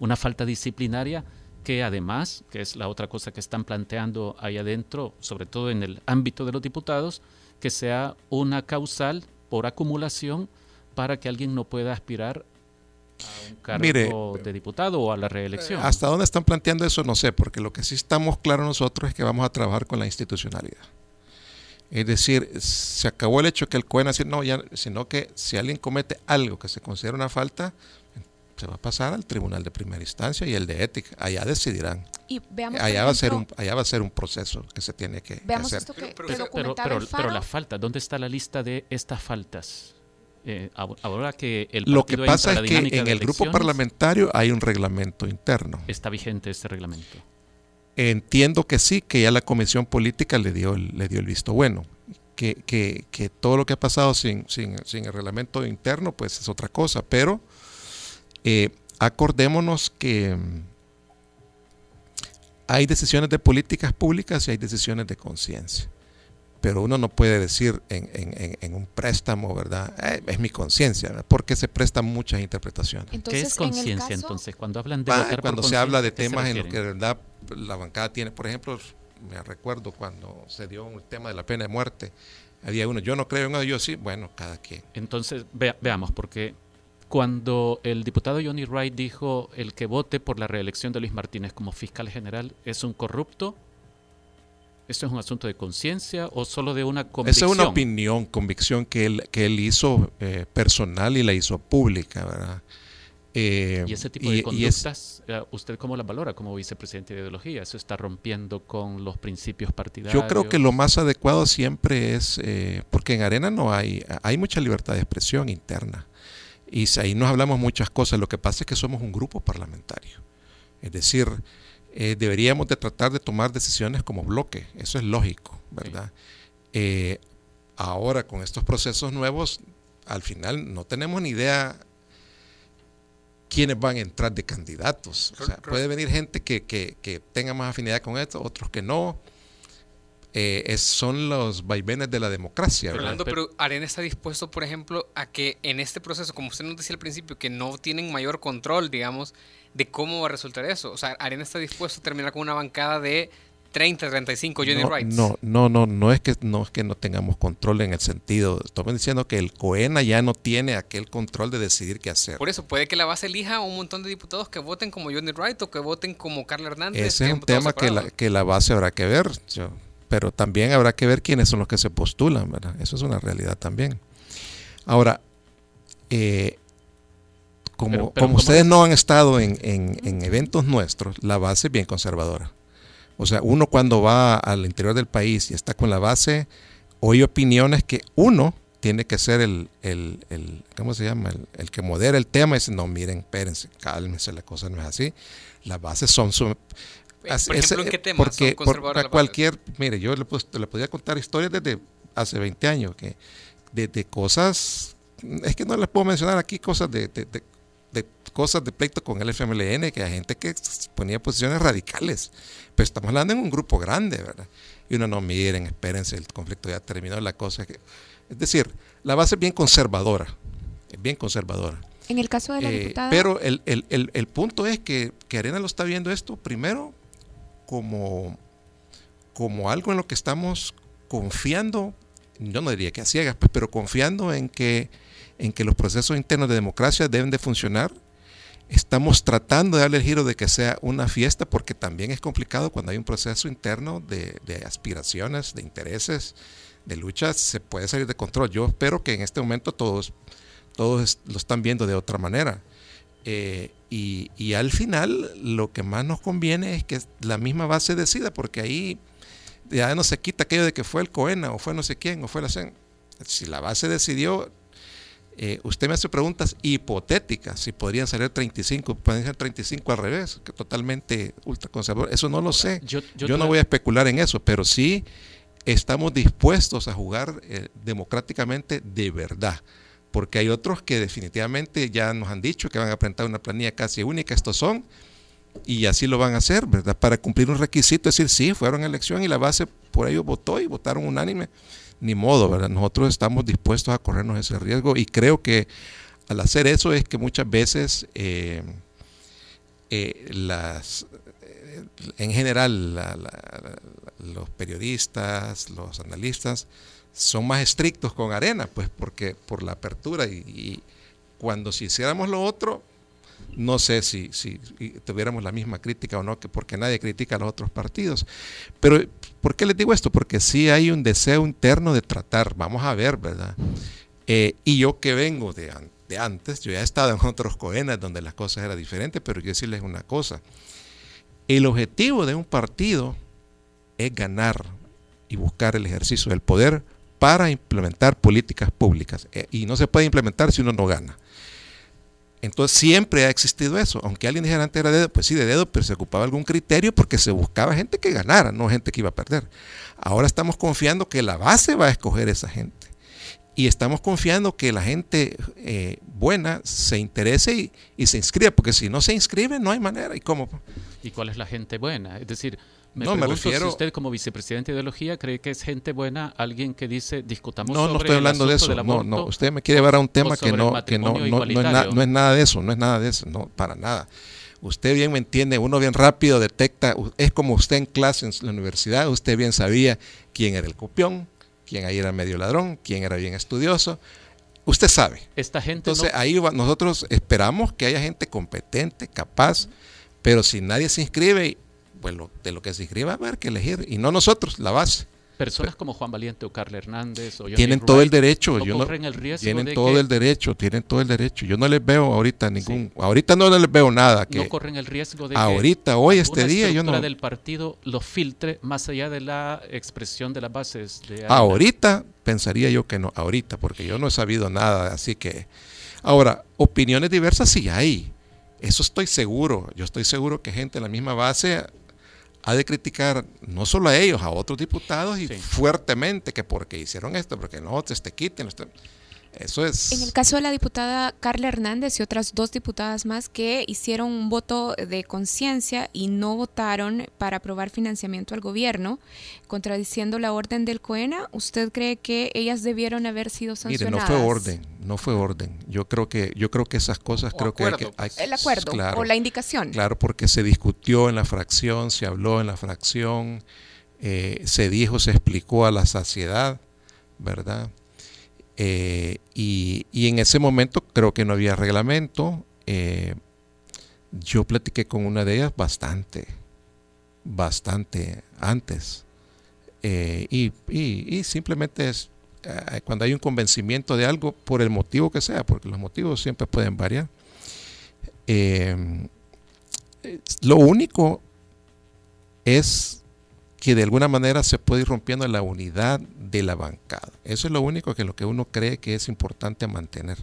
una falta disciplinaria que además, que es la otra cosa que están planteando ahí adentro, sobre todo en el ámbito de los diputados, que sea una causal por acumulación para que alguien no pueda aspirar a un cargo de diputado o a la reelección. Hasta dónde están planteando eso no sé, porque lo que sí estamos claros nosotros es que vamos a trabajar con la institucionalidad. Es decir, se acabó el hecho que el COE no, ya, sino que si alguien comete algo que se considera una falta, se va a pasar al tribunal de primera instancia y el de ética. Allá decidirán. Y allá, va a ser un, allá va a ser un proceso que se tiene que, hacer. pero, pero, la falta, ¿dónde está la lista de estas faltas? Eh, ahora que el Lo que pasa es que en el grupo parlamentario hay un reglamento interno. ¿Está vigente ese reglamento? Entiendo que sí, que ya la comisión política le dio, le dio el visto bueno. Que, que, que todo lo que ha pasado sin, sin, sin, el reglamento interno, pues es otra cosa. Pero eh, acordémonos que mm, hay decisiones de políticas públicas y hay decisiones de conciencia. Pero uno no puede decir en, en, en un préstamo, ¿verdad? Eh, es mi conciencia, porque se prestan muchas interpretaciones. ¿Qué es conciencia entonces? Cuando hablan de... cuando se habla de temas en los que de verdad la bancada tiene, por ejemplo, me recuerdo cuando se dio el tema de la pena de muerte, había uno, yo no creo en ello, sí, bueno, cada quien. Entonces, veamos, porque cuando el diputado Johnny Wright dijo el que vote por la reelección de Luis Martínez como fiscal general es un corrupto, ¿eso es un asunto de conciencia o solo de una convicción? Esa es una opinión, convicción que él, que él hizo eh, personal y la hizo pública, ¿verdad? Eh, y ese tipo de conductas, eh, ¿usted cómo la valora como vicepresidente de ideología? ¿Eso está rompiendo con los principios partidarios? Yo creo que lo más adecuado siempre es, eh, porque en Arena no hay, hay mucha libertad de expresión interna. Y ahí nos hablamos muchas cosas. Lo que pasa es que somos un grupo parlamentario. Es decir, deberíamos de tratar de tomar decisiones como bloque. Eso es lógico, ¿verdad? ahora, con estos procesos nuevos, al final no tenemos ni idea quiénes van a entrar de candidatos. O sea, puede venir gente que, que, tenga más afinidad con esto, otros que no. Eh, es, son los vaivenes de la democracia. Rolando, pero Arena está dispuesto, por ejemplo, a que en este proceso, como usted nos decía al principio, que no tienen mayor control, digamos, de cómo va a resultar eso. O sea, Arena está dispuesto a terminar con una bancada de 30, 35 Johnny no, No, no, no, no es que no es que no tengamos control en el sentido. Estamos diciendo que el COENA ya no tiene aquel control de decidir qué hacer. Por eso puede que la base elija un montón de diputados que voten como Johnny Wright o que voten como Carla Hernández. Ese es un tema que la, que la base habrá que ver. pero también habrá que ver quiénes son los que se postulan, ¿verdad? Eso es una realidad también. Ahora, eh, como, como ustedes no han estado en, en, eventos nuestros, la base es bien conservadora. O sea, uno cuando va al interior del país y está con la base, oye opiniones que uno tiene que ser el, el, el ¿cómo se llama? El, que modera el tema y dice, no, miren, espérense, cálmense, la cosa no es así. Las bases son... Su, por ejemplo, ¿en qué temas porque, son cualquier, mire, yo le, le podía contar historias desde hace 20 años, que de, cosas, es que no les puedo mencionar aquí cosas de, de, cosas de pleito con el FMLN, que hay gente que ponía posiciones radicales, pero estamos hablando en un grupo grande, ¿verdad? Y uno no, miren, espérense, el conflicto ya terminó, la cosa que es decir, la base es bien conservadora, es bien conservadora. En el caso de la eh, diputada. Pero el, punto es que, Arena lo está viendo esto primero como, como algo en lo que estamos confiando, yo no diría que a ciegas, pues, pero confiando en que, en que los procesos internos de democracia deben de funcionar. Estamos tratando de darle el giro de que sea una fiesta porque también es complicado cuando hay un proceso interno de, aspiraciones, de intereses, de lucha se puede salir de control. Yo espero que en este momento todos, todos lo están viendo de otra manera. Eh, y, al final lo que más nos conviene es que la misma base decida, porque ahí ya no se quita aquello de que fue el COENA o fue no sé quién o fue la CEN. Si la base decidió, eh, usted me hace preguntas hipotéticas, si podrían salir 35, pueden ser 35 al revés, que totalmente ultraconservador. Eso no lo sé. Yo, yo no voy a especular en eso, pero sí estamos dispuestos a jugar eh, democráticamente de verdad. Porque hay otros que definitivamente ya nos han dicho que van a presentar una planilla casi única, estos son, y así lo van a hacer, ¿verdad? Para cumplir un requisito, decir, sí, fueron a elección y la base por ello votó y votaron unánime. Ni modo, ¿verdad? Nosotros estamos dispuestos a corrernos ese riesgo y creo que al hacer eso es que muchas veces eh, eh, las, en general los periodistas, los analistas, son más estrictos con arena, pues porque por la apertura y, cuando si hiciéramos lo otro, no sé si, tuviéramos la misma crítica o no, que porque nadie critica a los otros partidos. Pero, ¿por qué les digo esto? Porque sí hay un deseo interno de tratar, vamos a ver, ¿verdad? Eh, y yo que vengo de, antes, yo ya he estado en otros coenas donde las cosas eran diferentes, pero yo decirles una cosa, el objetivo de un partido es ganar y buscar el ejercicio del poder para implementar políticas públicas. Eh, y no se puede implementar si uno no gana. Entonces siempre ha existido eso. Aunque alguien dijera antes era dedo, pues sí, de dedo, pero se ocupaba algún criterio porque se buscaba gente que ganara, no gente que iba a perder. Ahora estamos confiando que la base va a escoger esa gente. Y estamos confiando que la gente eh, buena se interese y, y, se inscriba, porque si no se inscribe no hay manera. ¿Y cómo? ¿Y cuál es la gente buena? Es decir, me no, me refiero... si usted como vicepresidente de ideología cree que es gente buena, alguien que dice discutamos no, No, estoy hablando de eso. no, no, usted me quiere llevar a un tema que no, que no, no, es no es nada de eso, no es nada de eso, no, para nada. Usted bien me entiende, uno bien rápido detecta, es como usted en clase en la universidad, usted bien sabía quién era el copión, quién ahí era medio ladrón, quién era bien estudioso. Usted sabe. Esta gente Entonces ahí nosotros esperamos que haya gente competente, capaz, pero si nadie se inscribe pues de lo que se inscriba va a haber que elegir, y no nosotros, la base. Personas como Juan Valiente o Carl Hernández o tienen todo el derecho, yo no, tienen todo el derecho, tienen todo el derecho. Yo no les veo ahorita ningún, ahorita no les veo nada que no corren el riesgo de ahorita, hoy este día yo no del partido lo filtre más allá de la expresión de las bases de Ahorita pensaría yo que no, ahorita porque yo no he sabido nada, así que ahora opiniones diversas sí hay. Eso estoy seguro. Yo estoy seguro que gente en la misma base ha de criticar no solo a ellos, a otros diputados y fuertemente que porque hicieron esto, porque no, te, te quiten. Eso es. En el caso de la diputada Carla Hernández y otras dos diputadas más que hicieron un voto de conciencia y no votaron para aprobar financiamiento al gobierno, contradiciendo la orden del COENA, ¿usted cree que ellas debieron haber sido sancionadas? Mire, no fue orden, no fue orden. Yo creo que, yo creo que esas cosas creo que, hay que el acuerdo o la indicación. Claro, porque se discutió en la fracción, se habló en la fracción, eh, se dijo, se explicó a la saciedad, ¿verdad? Eh, y, en ese momento creo que no había reglamento. Eh, yo platiqué con una de ellas bastante, bastante antes. Eh, y, simplemente es cuando hay un convencimiento de algo, por el motivo que sea, porque los motivos siempre pueden variar. Lo único es que de alguna manera se puede ir rompiendo la unidad de la bancada. Eso es lo único que lo que uno cree que es importante mantener.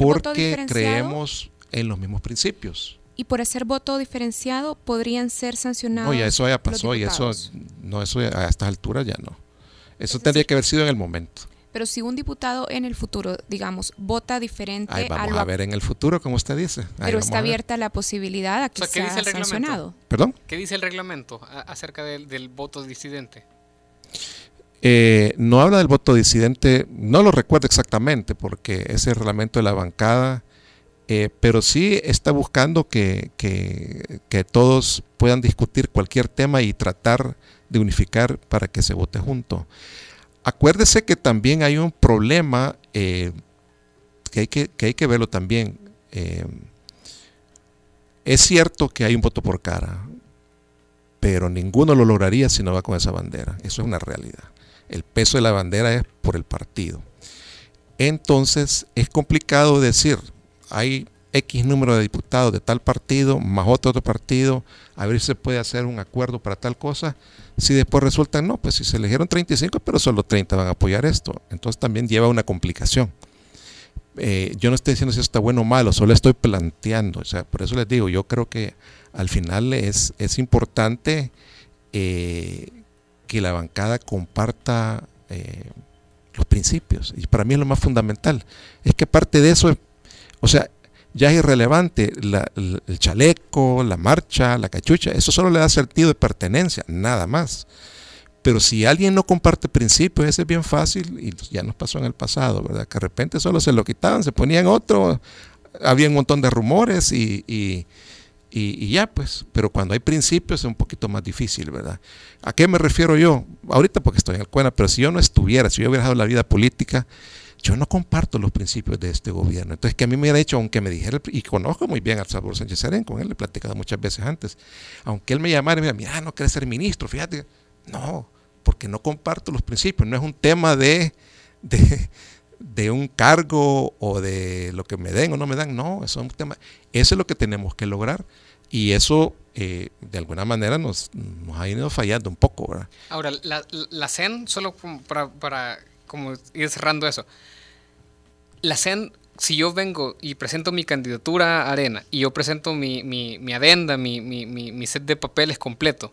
porque creemos en los mismos principios. Y por hacer voto diferenciado podrían ser sancionados. Oye, eso ya pasó y eso no eso a estas alturas ya no. Eso tendría que haber sido en el momento. Pero si un diputado en el futuro, digamos, vota diferente Ahí vamos a, ver en el futuro, como usted dice. pero está abierta la posibilidad a que sea sancionado. ¿Perdón? ¿Qué dice el reglamento acerca del, voto disidente? Eh, no habla del voto disidente, no lo recuerdo exactamente, porque es el reglamento de la bancada, eh, pero sí está buscando que, que todos puedan discutir cualquier tema y tratar de unificar para que se vote junto. Acuérdese que también hay un problema eh, que, hay que, hay que, verlo también. Eh, es cierto que hay un voto por cara, pero ninguno lo lograría si no va con esa bandera. Eso es una realidad. El peso de la bandera es por el partido. Entonces es complicado decir, hay X número de diputados de tal partido, más otro, otro partido, a ver si se puede hacer un acuerdo para tal cosa. Si después resulta, no, pues si se eligieron 35, pero solo 30 van a apoyar esto. Entonces también lleva una complicación. Eh, yo no estoy diciendo si está bueno o malo, solo estoy planteando. O sea, por eso les digo, yo creo que al final es, es importante eh, que la bancada comparta eh, los principios. Y para mí es lo más fundamental. Es que parte de eso, o sea, ya es irrelevante el chaleco, la marcha, la cachucha, eso solo le da sentido de pertenencia, nada más. Pero si alguien no comparte principios, ese es bien fácil y ya nos pasó en el pasado, ¿verdad? Que de repente solo se lo quitaban, se ponían otro, había un montón de rumores y, y, y, ya pues, pero cuando hay principios es un poquito más difícil, ¿verdad? ¿A qué me refiero yo? Ahorita porque estoy en el Cuena, pero si yo no estuviera, si yo hubiera dejado la vida política, yo no comparto los principios de este gobierno. Entonces, que a mí me hubiera dicho, aunque me dijera, y conozco muy bien al Salvador Sánchez Serén, con él le he platicado muchas veces antes, aunque él me llamara y me diga, mira, no quieres ser ministro, fíjate. No, porque no comparto los principios. No es un tema de, de, un cargo o de lo que me den o no me dan. No, eso es un tema. Eso es lo que tenemos que lograr. Y eso, eh, de alguna manera, nos, nos, ha ido fallando un poco. ¿verdad? Ahora, la, la CEN, solo para como ir cerrando eso. La CEN, si yo vengo y presento mi candidatura a Arena y yo presento mi, mi, mi adenda, mi, mi, set de papeles completo,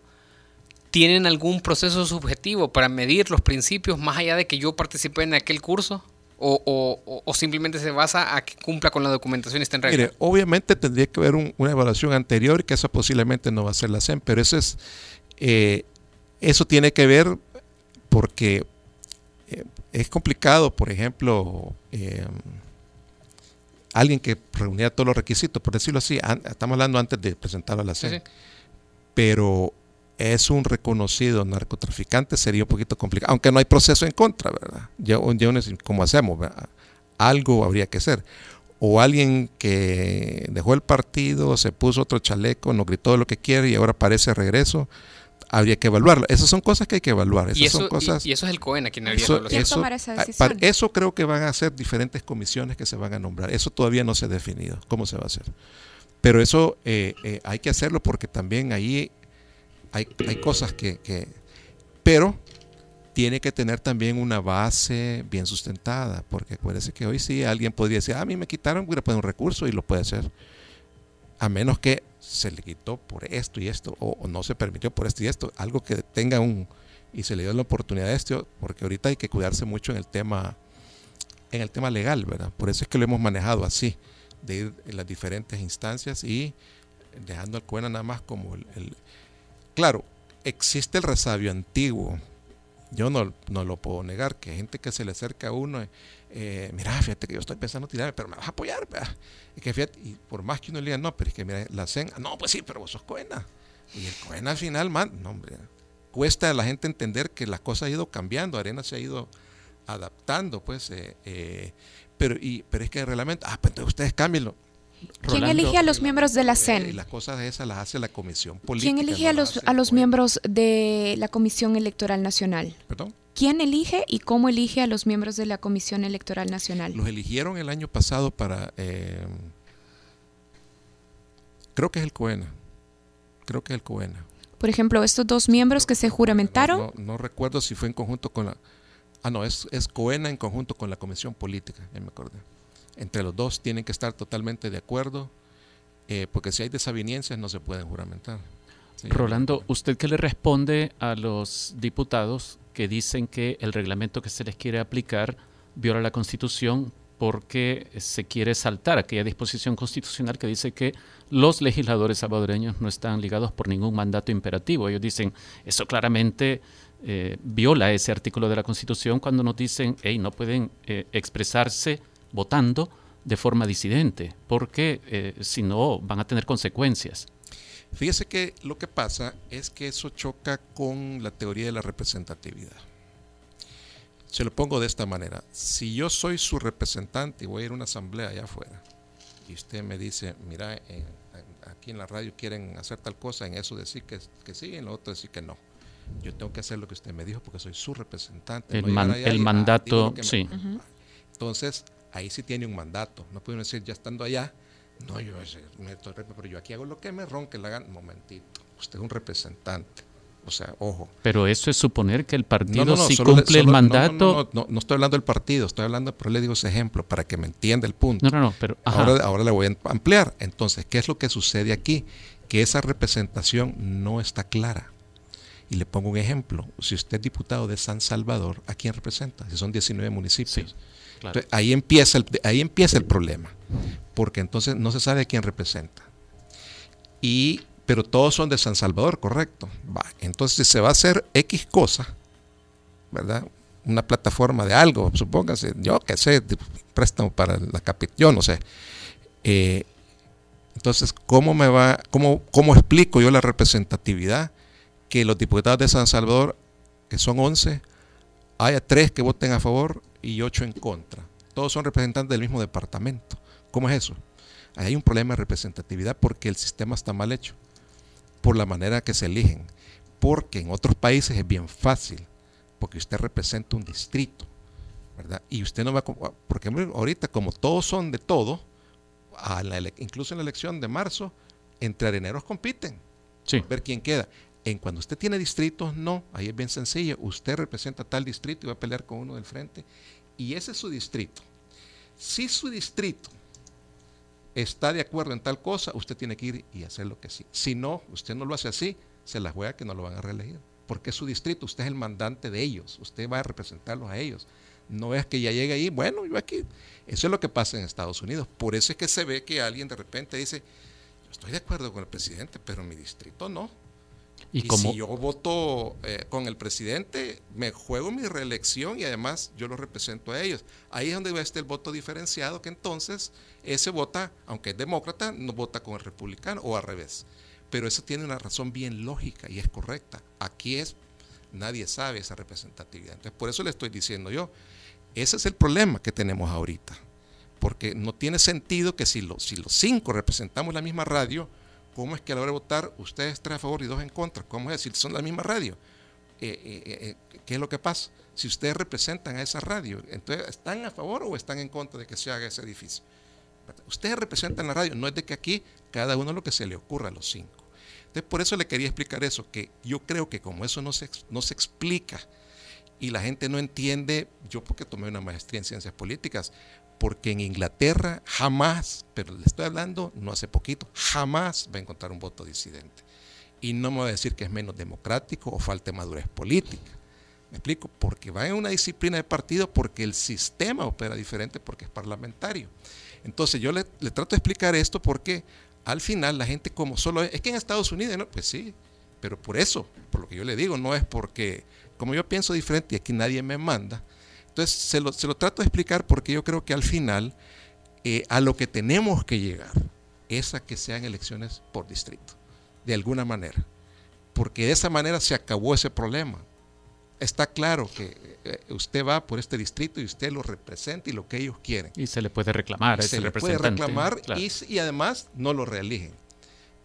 ¿tienen algún proceso subjetivo para medir los principios más allá de que yo participé en aquel curso? O, o, simplemente se basa a que cumpla con la documentación y esté en regla? Mire, obviamente tendría que haber una evaluación anterior, que esa posiblemente no va a ser la CEN, pero eso es, eh, eso tiene que ver porque es complicado, por ejemplo, eh, alguien que reunía todos los requisitos, por decirlo así, estamos hablando antes de presentarlo a la CEN, pero es un reconocido narcotraficante, sería un poquito complicado, aunque no hay proceso en contra, ¿verdad? Yo, yo ¿Cómo hacemos? Algo habría que hacer. O alguien que dejó el partido, se puso otro chaleco, nos gritó lo que quiere y ahora parece regreso habría que evaluarlo. Esas son cosas que hay que evaluar. Esas ¿Y, eso, son cosas, y, eso es el COEN quien habría eso, eso, esa ah, decisión? eso creo que van a ser diferentes comisiones que se van a nombrar. Eso todavía no se ha definido cómo se va a hacer. Pero eso eh, eh, hay que hacerlo porque también ahí hay, hay cosas que, que... Pero tiene que tener también una base bien sustentada, porque acuérdese que hoy sí alguien podría decir, ah, a mí me quitaron, voy a poner un recurso y lo puede hacer. A menos que se le quitó por esto y esto, o, no se permitió por esto y esto, algo que tenga un, y se le dio la oportunidad de esto, porque ahorita hay que cuidarse mucho en el tema, en el tema legal, ¿verdad? Por eso es que lo hemos manejado así, de ir en las diferentes instancias y dejando al Cuena nada más como el, Claro, existe el resabio antiguo, yo no, no, lo puedo negar, que gente que se le acerca a uno, eh, mira, fíjate que yo estoy pensando tirarme, pero me vas a apoyar, y que fíjate, y por más que uno le diga, no, pero es que mira, la CEN, no, pues sí, pero vos sos Coena. Y el Coena al final, man, no, hombre, cuesta a la gente entender que las cosas han ido cambiando, Arena se ha ido adaptando, pues, eh, eh, pero, y, pero es que el reglamento, ah, pues entonces ustedes cámbienlo. ¿Quién elige a los miembros de la CEN? Y las cosas esas las hace la Comisión Política. ¿Quién elige a los, a los miembros de la Comisión Electoral Nacional? ¿Perdón? ¿Quién elige y cómo elige a los miembros de la Comisión Electoral Nacional? Los eligieron el año pasado para... Eh, creo que es el COENA. Creo que es el COENA. Por ejemplo, estos dos miembros que se juramentaron. No, recuerdo si fue en conjunto con la. Ah, no, es, es COENA en conjunto con la Comisión Política, ya me acordé. Entre los dos tienen que estar totalmente de acuerdo, eh, porque si hay desavenencias no se pueden juramentar. Rolando, ¿usted qué le responde a los diputados que dicen que el reglamento que se les quiere aplicar viola la Constitución porque se quiere saltar aquella disposición constitucional que dice que los legisladores salvadoreños no están ligados por ningún mandato imperativo. Ellos dicen, eso claramente eh, viola ese artículo de la Constitución cuando nos dicen, hey, no pueden eh, expresarse votando de forma disidente, porque eh, si no van a tener consecuencias. Fíjese que lo que pasa es que eso choca con la teoría de la representatividad. Se lo pongo de esta manera. Si yo soy su representante y voy a ir a una asamblea allá afuera, y usted me dice, mira, aquí en la radio quieren hacer tal cosa, en eso decir que, que sí, en lo otro decir que no. Yo tengo que hacer lo que usted me dijo porque soy su representante. El, el mandato, sí. Entonces, ahí sí tiene un mandato. No pueden decir, ya estando allá, no, yo me pero yo aquí hago lo que me ronque la gana. Momentito, usted es un representante. O sea, ojo. Pero eso es suponer que el partido sí cumple el mandato. No, no, estoy hablando del partido, estoy hablando, pero le digo ese ejemplo para que me entienda el punto. No, no, no, pero. Ahora, ahora le voy a ampliar. Entonces, ¿qué es lo que sucede aquí? Que esa representación no está clara. Y le pongo un ejemplo. Si usted es diputado de San Salvador, ¿a quién representa? Si son 19 municipios. Ahí, empieza el, ahí empieza el problema. Porque entonces no se sabe quién representa. Y pero todos son de San Salvador, correcto. Va, entonces se va a hacer X cosa, ¿verdad? Una plataforma de algo, supóngase, yo qué sé, préstamo para la capital, yo no sé. Eh, entonces, ¿cómo me va, cómo, cómo explico yo la representatividad que los diputados de San Salvador, que son 11, haya tres que voten a favor y ocho en contra? Todos son representantes del mismo departamento. ¿Cómo es eso? hay un problema de representatividad porque el sistema está mal hecho por la manera que se eligen. Porque en otros países es bien fácil, porque usted representa un distrito, ¿verdad? Y usted no va a... Porque ahorita como todos son de todo, a incluso en la elección de marzo, entre areneros compiten. Sí. Ver quién queda. En cuando usted tiene distritos, no, ahí es bien sencillo. Usted representa tal distrito y va a pelear con uno del frente. Y ese es su distrito. Si su distrito está de acuerdo en tal cosa, usted tiene que ir y hacer lo que sí. Si no, usted no lo hace así, se la juega que no lo van a reelegir. Porque es su distrito, usted es el mandante de ellos, usted va a representarlos a ellos. No es que ya llegue ahí, bueno, yo aquí. Eso es lo que pasa en Estados Unidos. Por eso es que se ve que alguien de repente dice, yo estoy de acuerdo con el presidente, pero mi distrito no. Y, si yo voto eh, con el presidente, me juego mi reelección y además yo lo represento a ellos. Ahí es donde va este el voto diferenciado, que entonces ese vota, aunque es demócrata, no vota con el republicano o al revés. Pero eso tiene una razón bien lógica y es correcta. Aquí es, nadie sabe esa representatividad. Entonces, por eso le estoy diciendo yo, ese es el problema que tenemos ahorita. Porque no tiene sentido que si, si los cinco representamos la misma radio, ¿Cómo es que a la hora de votar ustedes tres a favor y dos en contra? ¿Cómo es decir? Son la misma radio. Eh, eh, eh, ¿Qué es lo que pasa? Si ustedes representan a esa radio, entonces ¿están a favor o están en contra de que se haga ese edificio? Ustedes representan la radio, no es de que aquí cada uno lo que se le ocurra a los cinco. Entonces, por eso le quería explicar eso, que yo creo que como eso no se, no se explica y la gente no entiende, yo porque tomé una maestría en ciencias políticas, porque en Inglaterra jamás, pero le estoy hablando no hace poquito, jamás va a encontrar un voto disidente. Y no me va a decir que es menos democrático o falta madurez política. ¿Me explico? Porque va en una disciplina de partido, porque el sistema opera diferente, porque es parlamentario. Entonces yo le, trato de explicar esto porque al final la gente como solo es, es que en Estados Unidos, ¿no? pues sí, pero por eso, por lo que yo le digo, no es porque como yo pienso diferente y aquí nadie me manda, entonces, se lo, trato de explicar porque yo creo que al final eh, a lo que tenemos que llegar es a que sean elecciones por distrito, de alguna manera. Porque de esa manera se acabó ese problema. Está claro que eh, usted va por este distrito y usted lo representa y lo que ellos quieren. Y se le puede reclamar a ese Se le puede reclamar y, además no lo reeligen.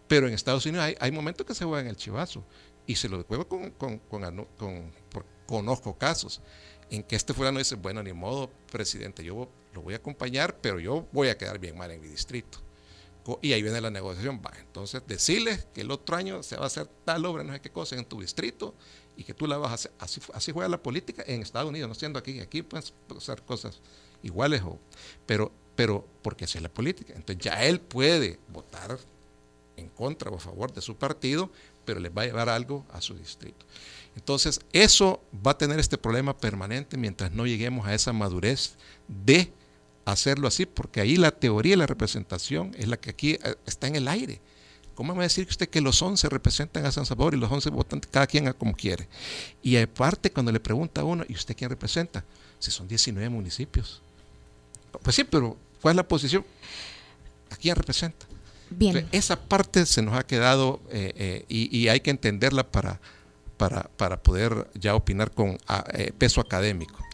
Pero en Estados Unidos hay, momentos que se juegan el chivazo y se lo juega con, con, con, conozco casos en que este fulano dice, bueno, ni modo, presidente, yo lo voy a acompañar, pero yo voy a quedar bien mal en mi distrito. y ahí viene la negociación. Va, entonces decirles que el otro año se va a hacer tal obra, no sé qué cosa, en tu distrito y que tú la vas a hacer. Así, juega la política en Estados Unidos, no siendo aquí. Aquí puedes hacer cosas iguales, o, pero, pero porque así es la política. Entonces ya él puede votar en contra o a favor de su partido, pero le va a llevar algo a su distrito. Entonces, eso va a tener este problema permanente mientras no lleguemos a esa madurez de hacerlo así, porque ahí la teoría y la representación es la que aquí eh, está en el aire. ¿Cómo me va a decir usted que los 11 representan a San Salvador y los 11 votan cada quien a como quiere? Y aparte, cuando le pregunta a uno, ¿y usted quién representa? Si son 19 municipios. Pues sí, pero ¿cuál es la posición? ¿A quién representa? Bien. esa parte se nos ha quedado eh, eh, y, hay que entenderla para, para, para poder ya opinar con ah, peso académico.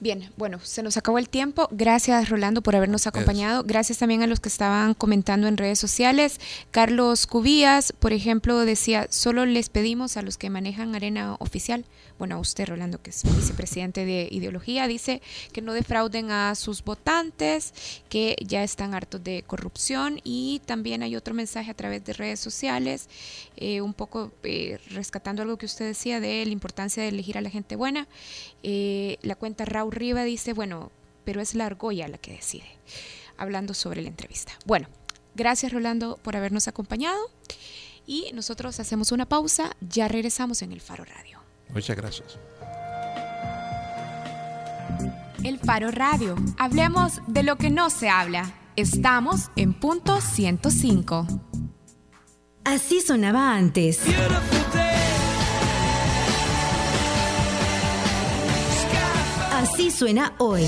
Bien, bueno, se nos acabó el tiempo. Gracias, Rolando, por habernos acompañado. Gracias también a los que estaban comentando en redes sociales. Carlos Cubías, por ejemplo, decía, solo les pedimos a los que manejan arena oficial bueno, a usted, Rolando, que es vicepresidente de ideología, dice que no defrauden a sus votantes, que ya están hartos de corrupción y también hay otro mensaje a través de redes sociales, eh, un poco eh, rescatando algo que usted decía de la importancia de elegir a la gente buena. Eh, la cuenta Raúl Riva dice, bueno, pero es la argolla la que decide, hablando sobre la entrevista. Bueno, gracias Rolando por habernos acompañado y nosotros hacemos una pausa, ya regresamos en el Faro Radio. Muchas gracias. El Faro Radio. Hablemos de lo que no se habla. Estamos en punto 105. Así sonaba antes. Así suena hoy.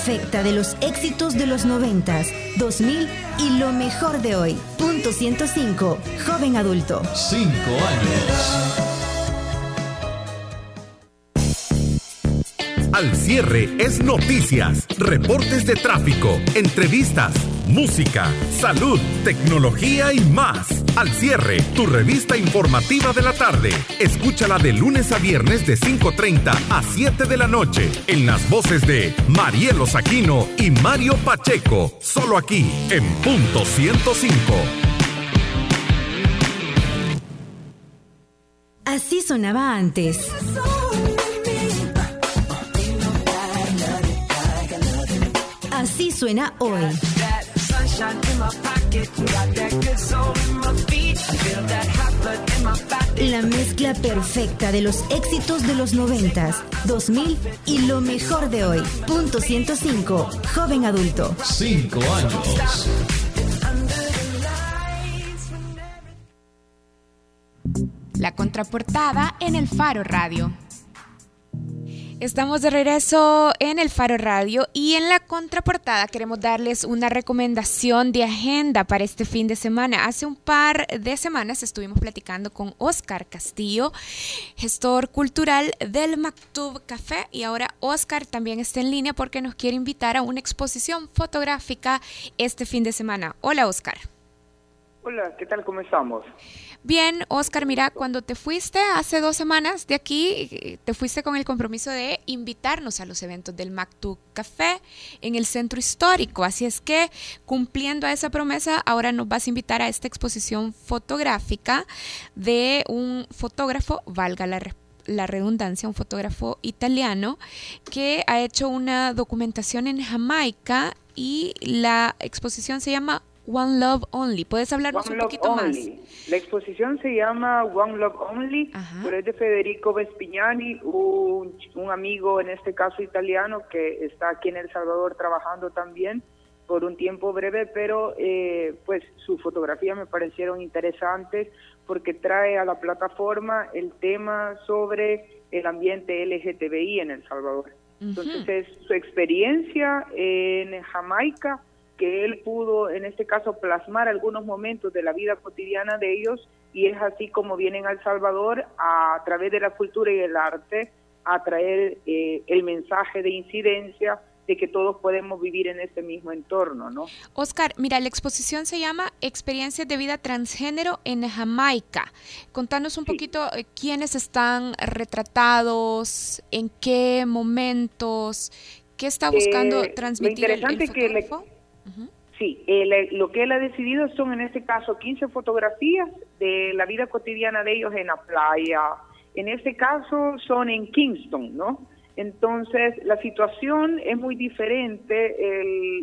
Perfecta de los éxitos de los 90, 2000 y lo mejor de hoy. Punto 105, joven adulto. Cinco años. Al cierre es noticias, reportes de tráfico, entrevistas, música, salud, tecnología y más. Al cierre, tu revista informativa de la tarde. Escúchala de lunes a viernes de 5.30 a 7 de la noche en las voces de Marielo Saquino y Mario Pacheco, solo aquí en punto 105. Así sonaba antes. Así suena hoy. La mezcla perfecta de los éxitos de los 90, 2000 y lo mejor de hoy. Punto 105, joven adulto. Cinco años. La contraportada en el Faro Radio. Estamos de regreso en el Faro Radio y en la contraportada queremos darles una recomendación de agenda para este fin de semana. Hace un par de semanas estuvimos platicando con Oscar Castillo, gestor cultural del Mactub Café y ahora Oscar también está en línea porque nos quiere invitar a una exposición fotográfica este fin de semana. Hola Oscar. Hola, ¿qué tal? ¿Cómo estamos? Bien, Oscar, mira, cuando te fuiste hace dos semanas de aquí, te fuiste con el compromiso de invitarnos a los eventos del Mactu Café en el centro histórico. Así es que, cumpliendo a esa promesa, ahora nos vas a invitar a esta exposición fotográfica de un fotógrafo, valga la la redundancia, un fotógrafo italiano que ha hecho una documentación en Jamaica y la exposición se llama One Love Only. ¿Puedes hablarnos un poquito más? La exposición se llama One Love Only, pero es de Federico Vespignani, un, un, amigo, en este caso italiano, que está aquí en El Salvador trabajando también por un tiempo breve, pero eh, pues su fotografía me parecieron interesantes porque trae a la plataforma el tema sobre el ambiente LGTBI en El Salvador. Entonces es su experiencia en Jamaica que él pudo, en este caso, plasmar algunos momentos de la vida cotidiana de ellos y es así como vienen al Salvador a, través de la cultura y el arte a traer eh, el mensaje de incidencia de que todos podemos vivir en este mismo entorno, ¿no? Oscar, mira, la exposición se llama Experiencias de vida transgénero en Jamaica. Contanos un poquito eh, quiénes están retratados, en qué momentos, qué está buscando eh, transmitir el, que Sí, lo que él ha decidido son en este caso 15 fotografías de la vida cotidiana de ellos en la playa. En este caso son en Kingston, ¿no? Entonces, la situación es muy diferente,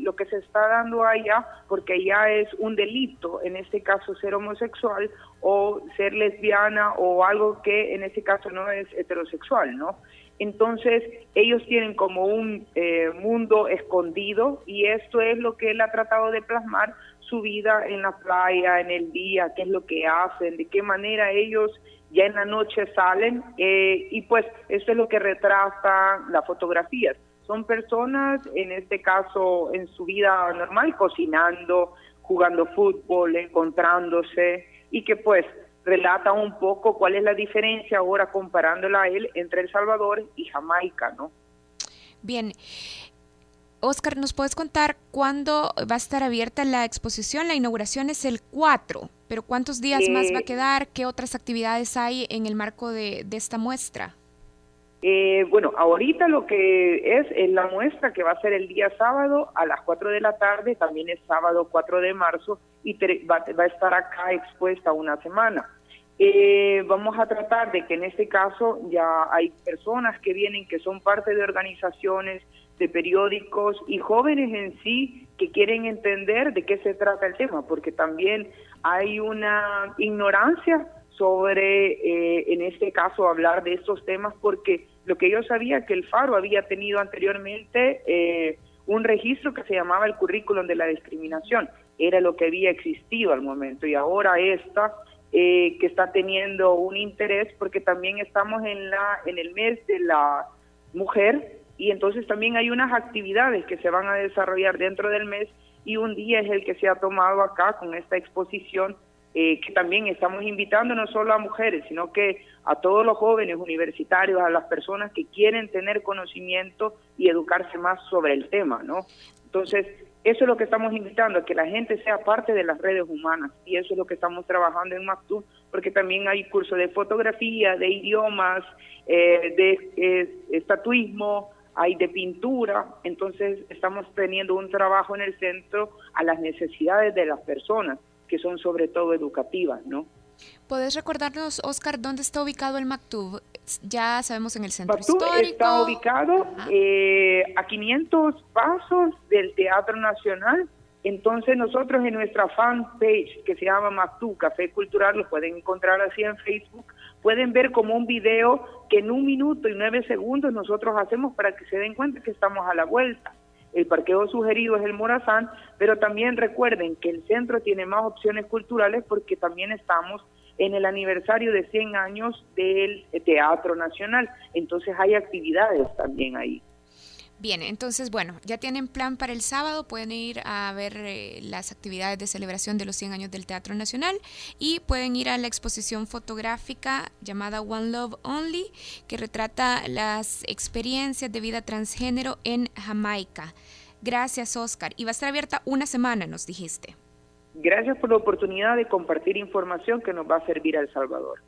lo que se está dando allá, porque ya es un delito, en este caso ser homosexual o ser lesbiana o algo que en este caso no es heterosexual, ¿no? Entonces, ellos tienen como un eh, mundo escondido y esto es lo que él ha tratado de plasmar, su vida en la playa, en el día, qué es lo que hacen, de qué manera ellos ya en la noche salen eh, y pues eso es lo que retrata las fotografías. Son personas, en este caso, en su vida normal, cocinando, jugando fútbol, encontrándose y que pues relata un poco cuál es la diferencia ahora comparándola a él entre El Salvador y Jamaica, ¿no? Bien. Oscar, ¿nos puedes contar cuándo va a estar abierta la exposición? La inauguración es el 4, pero ¿cuántos días más va a eh, quedar? ¿Qué otras actividades hay en el marco de, esta muestra? Eh, bueno, ahorita lo que es, es la muestra que va a ser el día sábado a las 4 de la tarde, también es sábado 4 de marzo y va, va a estar acá expuesta una semana. Eh, vamos a tratar de que en este caso ya hay personas que vienen que son parte de organizaciones, de periódicos y jóvenes en sí que quieren entender de qué se trata el tema, porque también hay una ignorancia sobre, eh, en este caso, hablar de estos temas, porque lo que yo sabía que el Faro había tenido anteriormente eh, un registro que se llamaba el currículum de la discriminación, era lo que había existido al momento, y ahora esta eh, que está teniendo un interés porque también estamos en la en el mes de la mujer y entonces también hay unas actividades que se van a desarrollar dentro del mes y un día es el que se ha tomado acá con esta exposición eh, que también estamos invitando no solo a mujeres, sino que a todos los jóvenes universitarios, a las personas que quieren tener conocimiento y educarse más sobre el tema, ¿no? Entonces, eso es lo que estamos invitando, a que la gente sea parte de las redes humanas y eso es lo que estamos trabajando en Mactub, porque también hay cursos de fotografía, de idiomas, eh, de eh, estatuismo, hay de pintura, entonces estamos teniendo un trabajo en el centro a las necesidades de las personas, que son sobre todo educativas, ¿no? ¿Puedes recordarnos, Oscar, dónde está ubicado el MACTUB? Ya sabemos en el centro histórico. está ubicado eh, a 500 pasos del Teatro Nacional. Entonces nosotros en nuestra fanpage que se llama MACTUB Café Cultural, lo pueden encontrar así en Facebook, pueden ver como un video que en un minuto y nueve segundos nosotros hacemos para que se den cuenta que estamos a la vuelta. El parqueo sugerido es el Morazán, pero también recuerden que el centro tiene más opciones culturales porque también estamos en el aniversario de 100 años del Teatro Nacional. Entonces hay actividades también ahí. Bien, entonces, bueno, ya tienen plan para el sábado, pueden ir a ver eh, las actividades de celebración de los 100 años del Teatro Nacional y pueden ir a la exposición fotográfica llamada One Love Only, que retrata las experiencias de vida transgénero en Jamaica. Gracias, Oscar. Y va a estar abierta una semana, nos dijiste. Gracias por la oportunidad de compartir información que nos va a servir a El Salvador.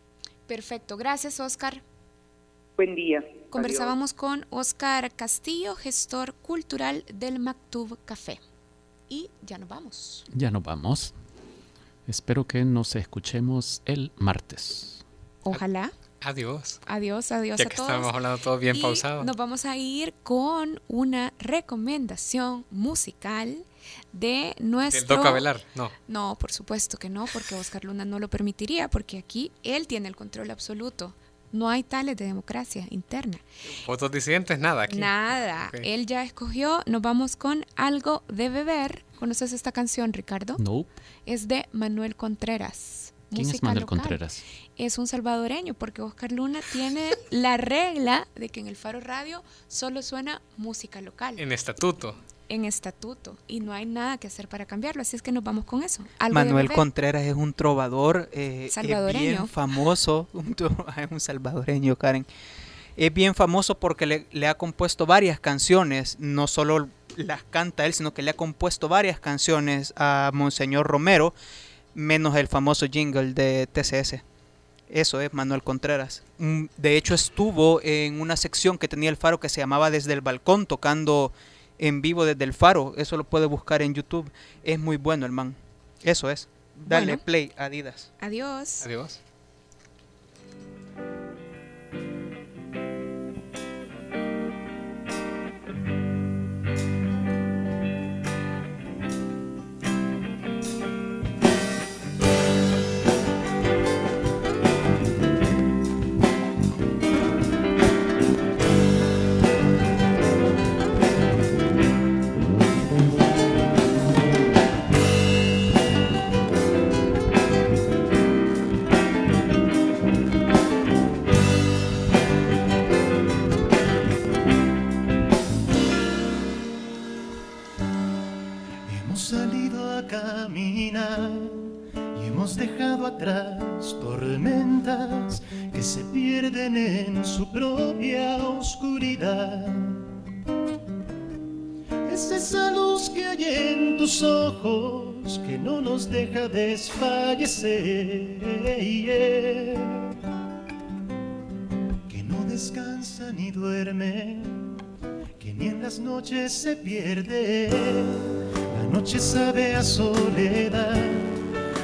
Perfecto, gracias Oscar. Buen día. Conversábamos con Oscar Castillo, gestor cultural del Mactub Café. Y ya nos vamos. Ya nos vamos. Espero que nos escuchemos el martes. Ojalá. Adiós. Adiós, adiós ya que Estamos hablando todo bien pausado. Nos vamos a ir con una recomendación musical de nuestro... ¿El Doca No. No, por supuesto que no, porque Oscar Luna no lo permitiría, porque aquí él tiene el control absoluto. No hay tales de democracia interna. ¿Votos disidentes? Nada aquí. Nada. Él ya escogió. Nos vamos con Algo de Beber. ¿Conoces esta canción, Ricardo? No. Es de Manuel Contreras. ¿Quién es Manuel Contreras? Es un salvadoreño, porque Oscar Luna tiene la regla de que en el Faro Radio solo suena música local. En estatuto en estatuto y no hay nada que hacer para cambiarlo, así es que nos vamos con eso. Manuel Contreras es un trovador eh, bien famoso, un, es un salvadoreño, Karen. Es bien famoso porque le, le ha compuesto varias canciones, no solo las canta él, sino que le ha compuesto varias canciones a Monseñor Romero, menos el famoso jingle de TCS. Eso es Manuel Contreras. Mm, de hecho estuvo en una sección que tenía el faro que se llamaba Desde el Balcón, tocando en vivo desde el faro. Eso lo puede buscar en YouTube. Es muy bueno el man. Eso es. Dale play, Adidas. Adiós. Adiós. En su propia oscuridad. Es esa luz que hay en tus ojos que no nos deja desfallecer. Que no descansa ni duerme, que ni en las noches se pierde. Noche sabe a soledad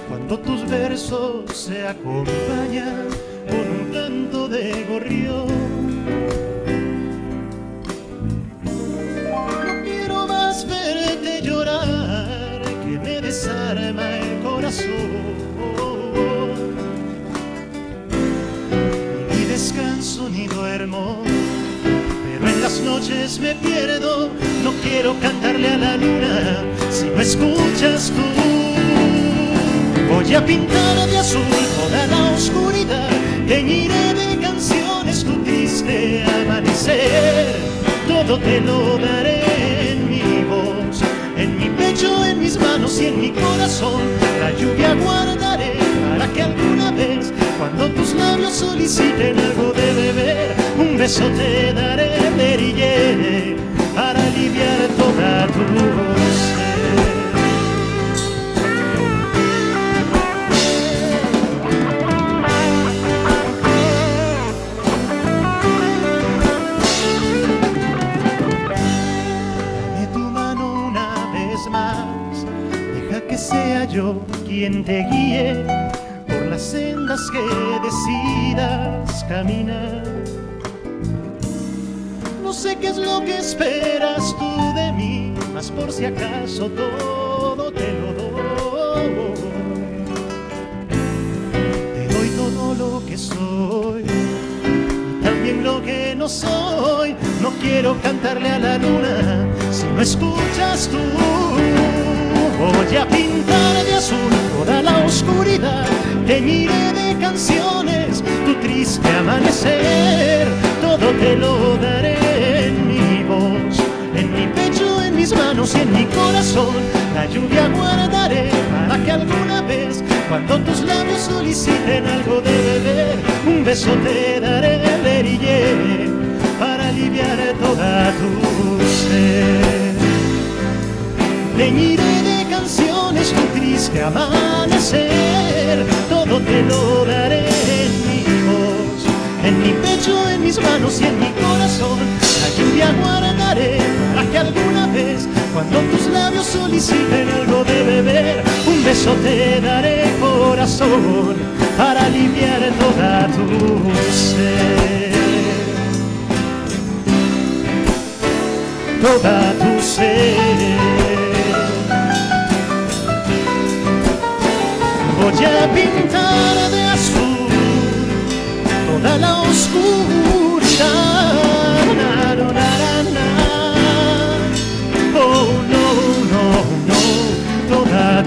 cuando tus versos se acompañan con un canto de gorrión. No quiero más verte llorar, que me desarma el corazón. Ni descanso ni duermo, pero en las noches me pierdo. No quiero cantarle a la luna si no escuchas tú. Voy a pintar de azul toda la oscuridad teñiré de canciones tu triste amanecer, todo te lo daré en mi voz, en mi pecho, en mis manos y en mi corazón, la lluvia guardaré para que alguna vez, cuando tus labios soliciten algo de beber, un beso te daré, para aliviar toda tu voz. yo quien te guíe por las sendas que decidas caminar. Sé qué es lo que esperas tú de mí, mas por si acaso todo te lo doy. Te doy todo lo que soy y también lo que no soy. No quiero cantarle a la luna si no escuchas tú. Voy a pintar de azul toda la oscuridad, teñiré de canciones tu triste amanecer, todo te lo daré mis manos y en mi corazón, la lluvia guardaré para que alguna vez, cuando tus labios soliciten algo de beber, un beso te daré de verille para aliviar toda tu sed. Teñiré de canciones tu triste amanecer, todo te lo daré en mi voz, en mi pecho, en mis manos y en mi corazón. Lluvia guardaré para que alguna vez, cuando tus labios soliciten algo de beber, un beso te daré corazón para aliviar toda tu sed. Toda tu sed. voy a pintar de azul toda la oscuridad.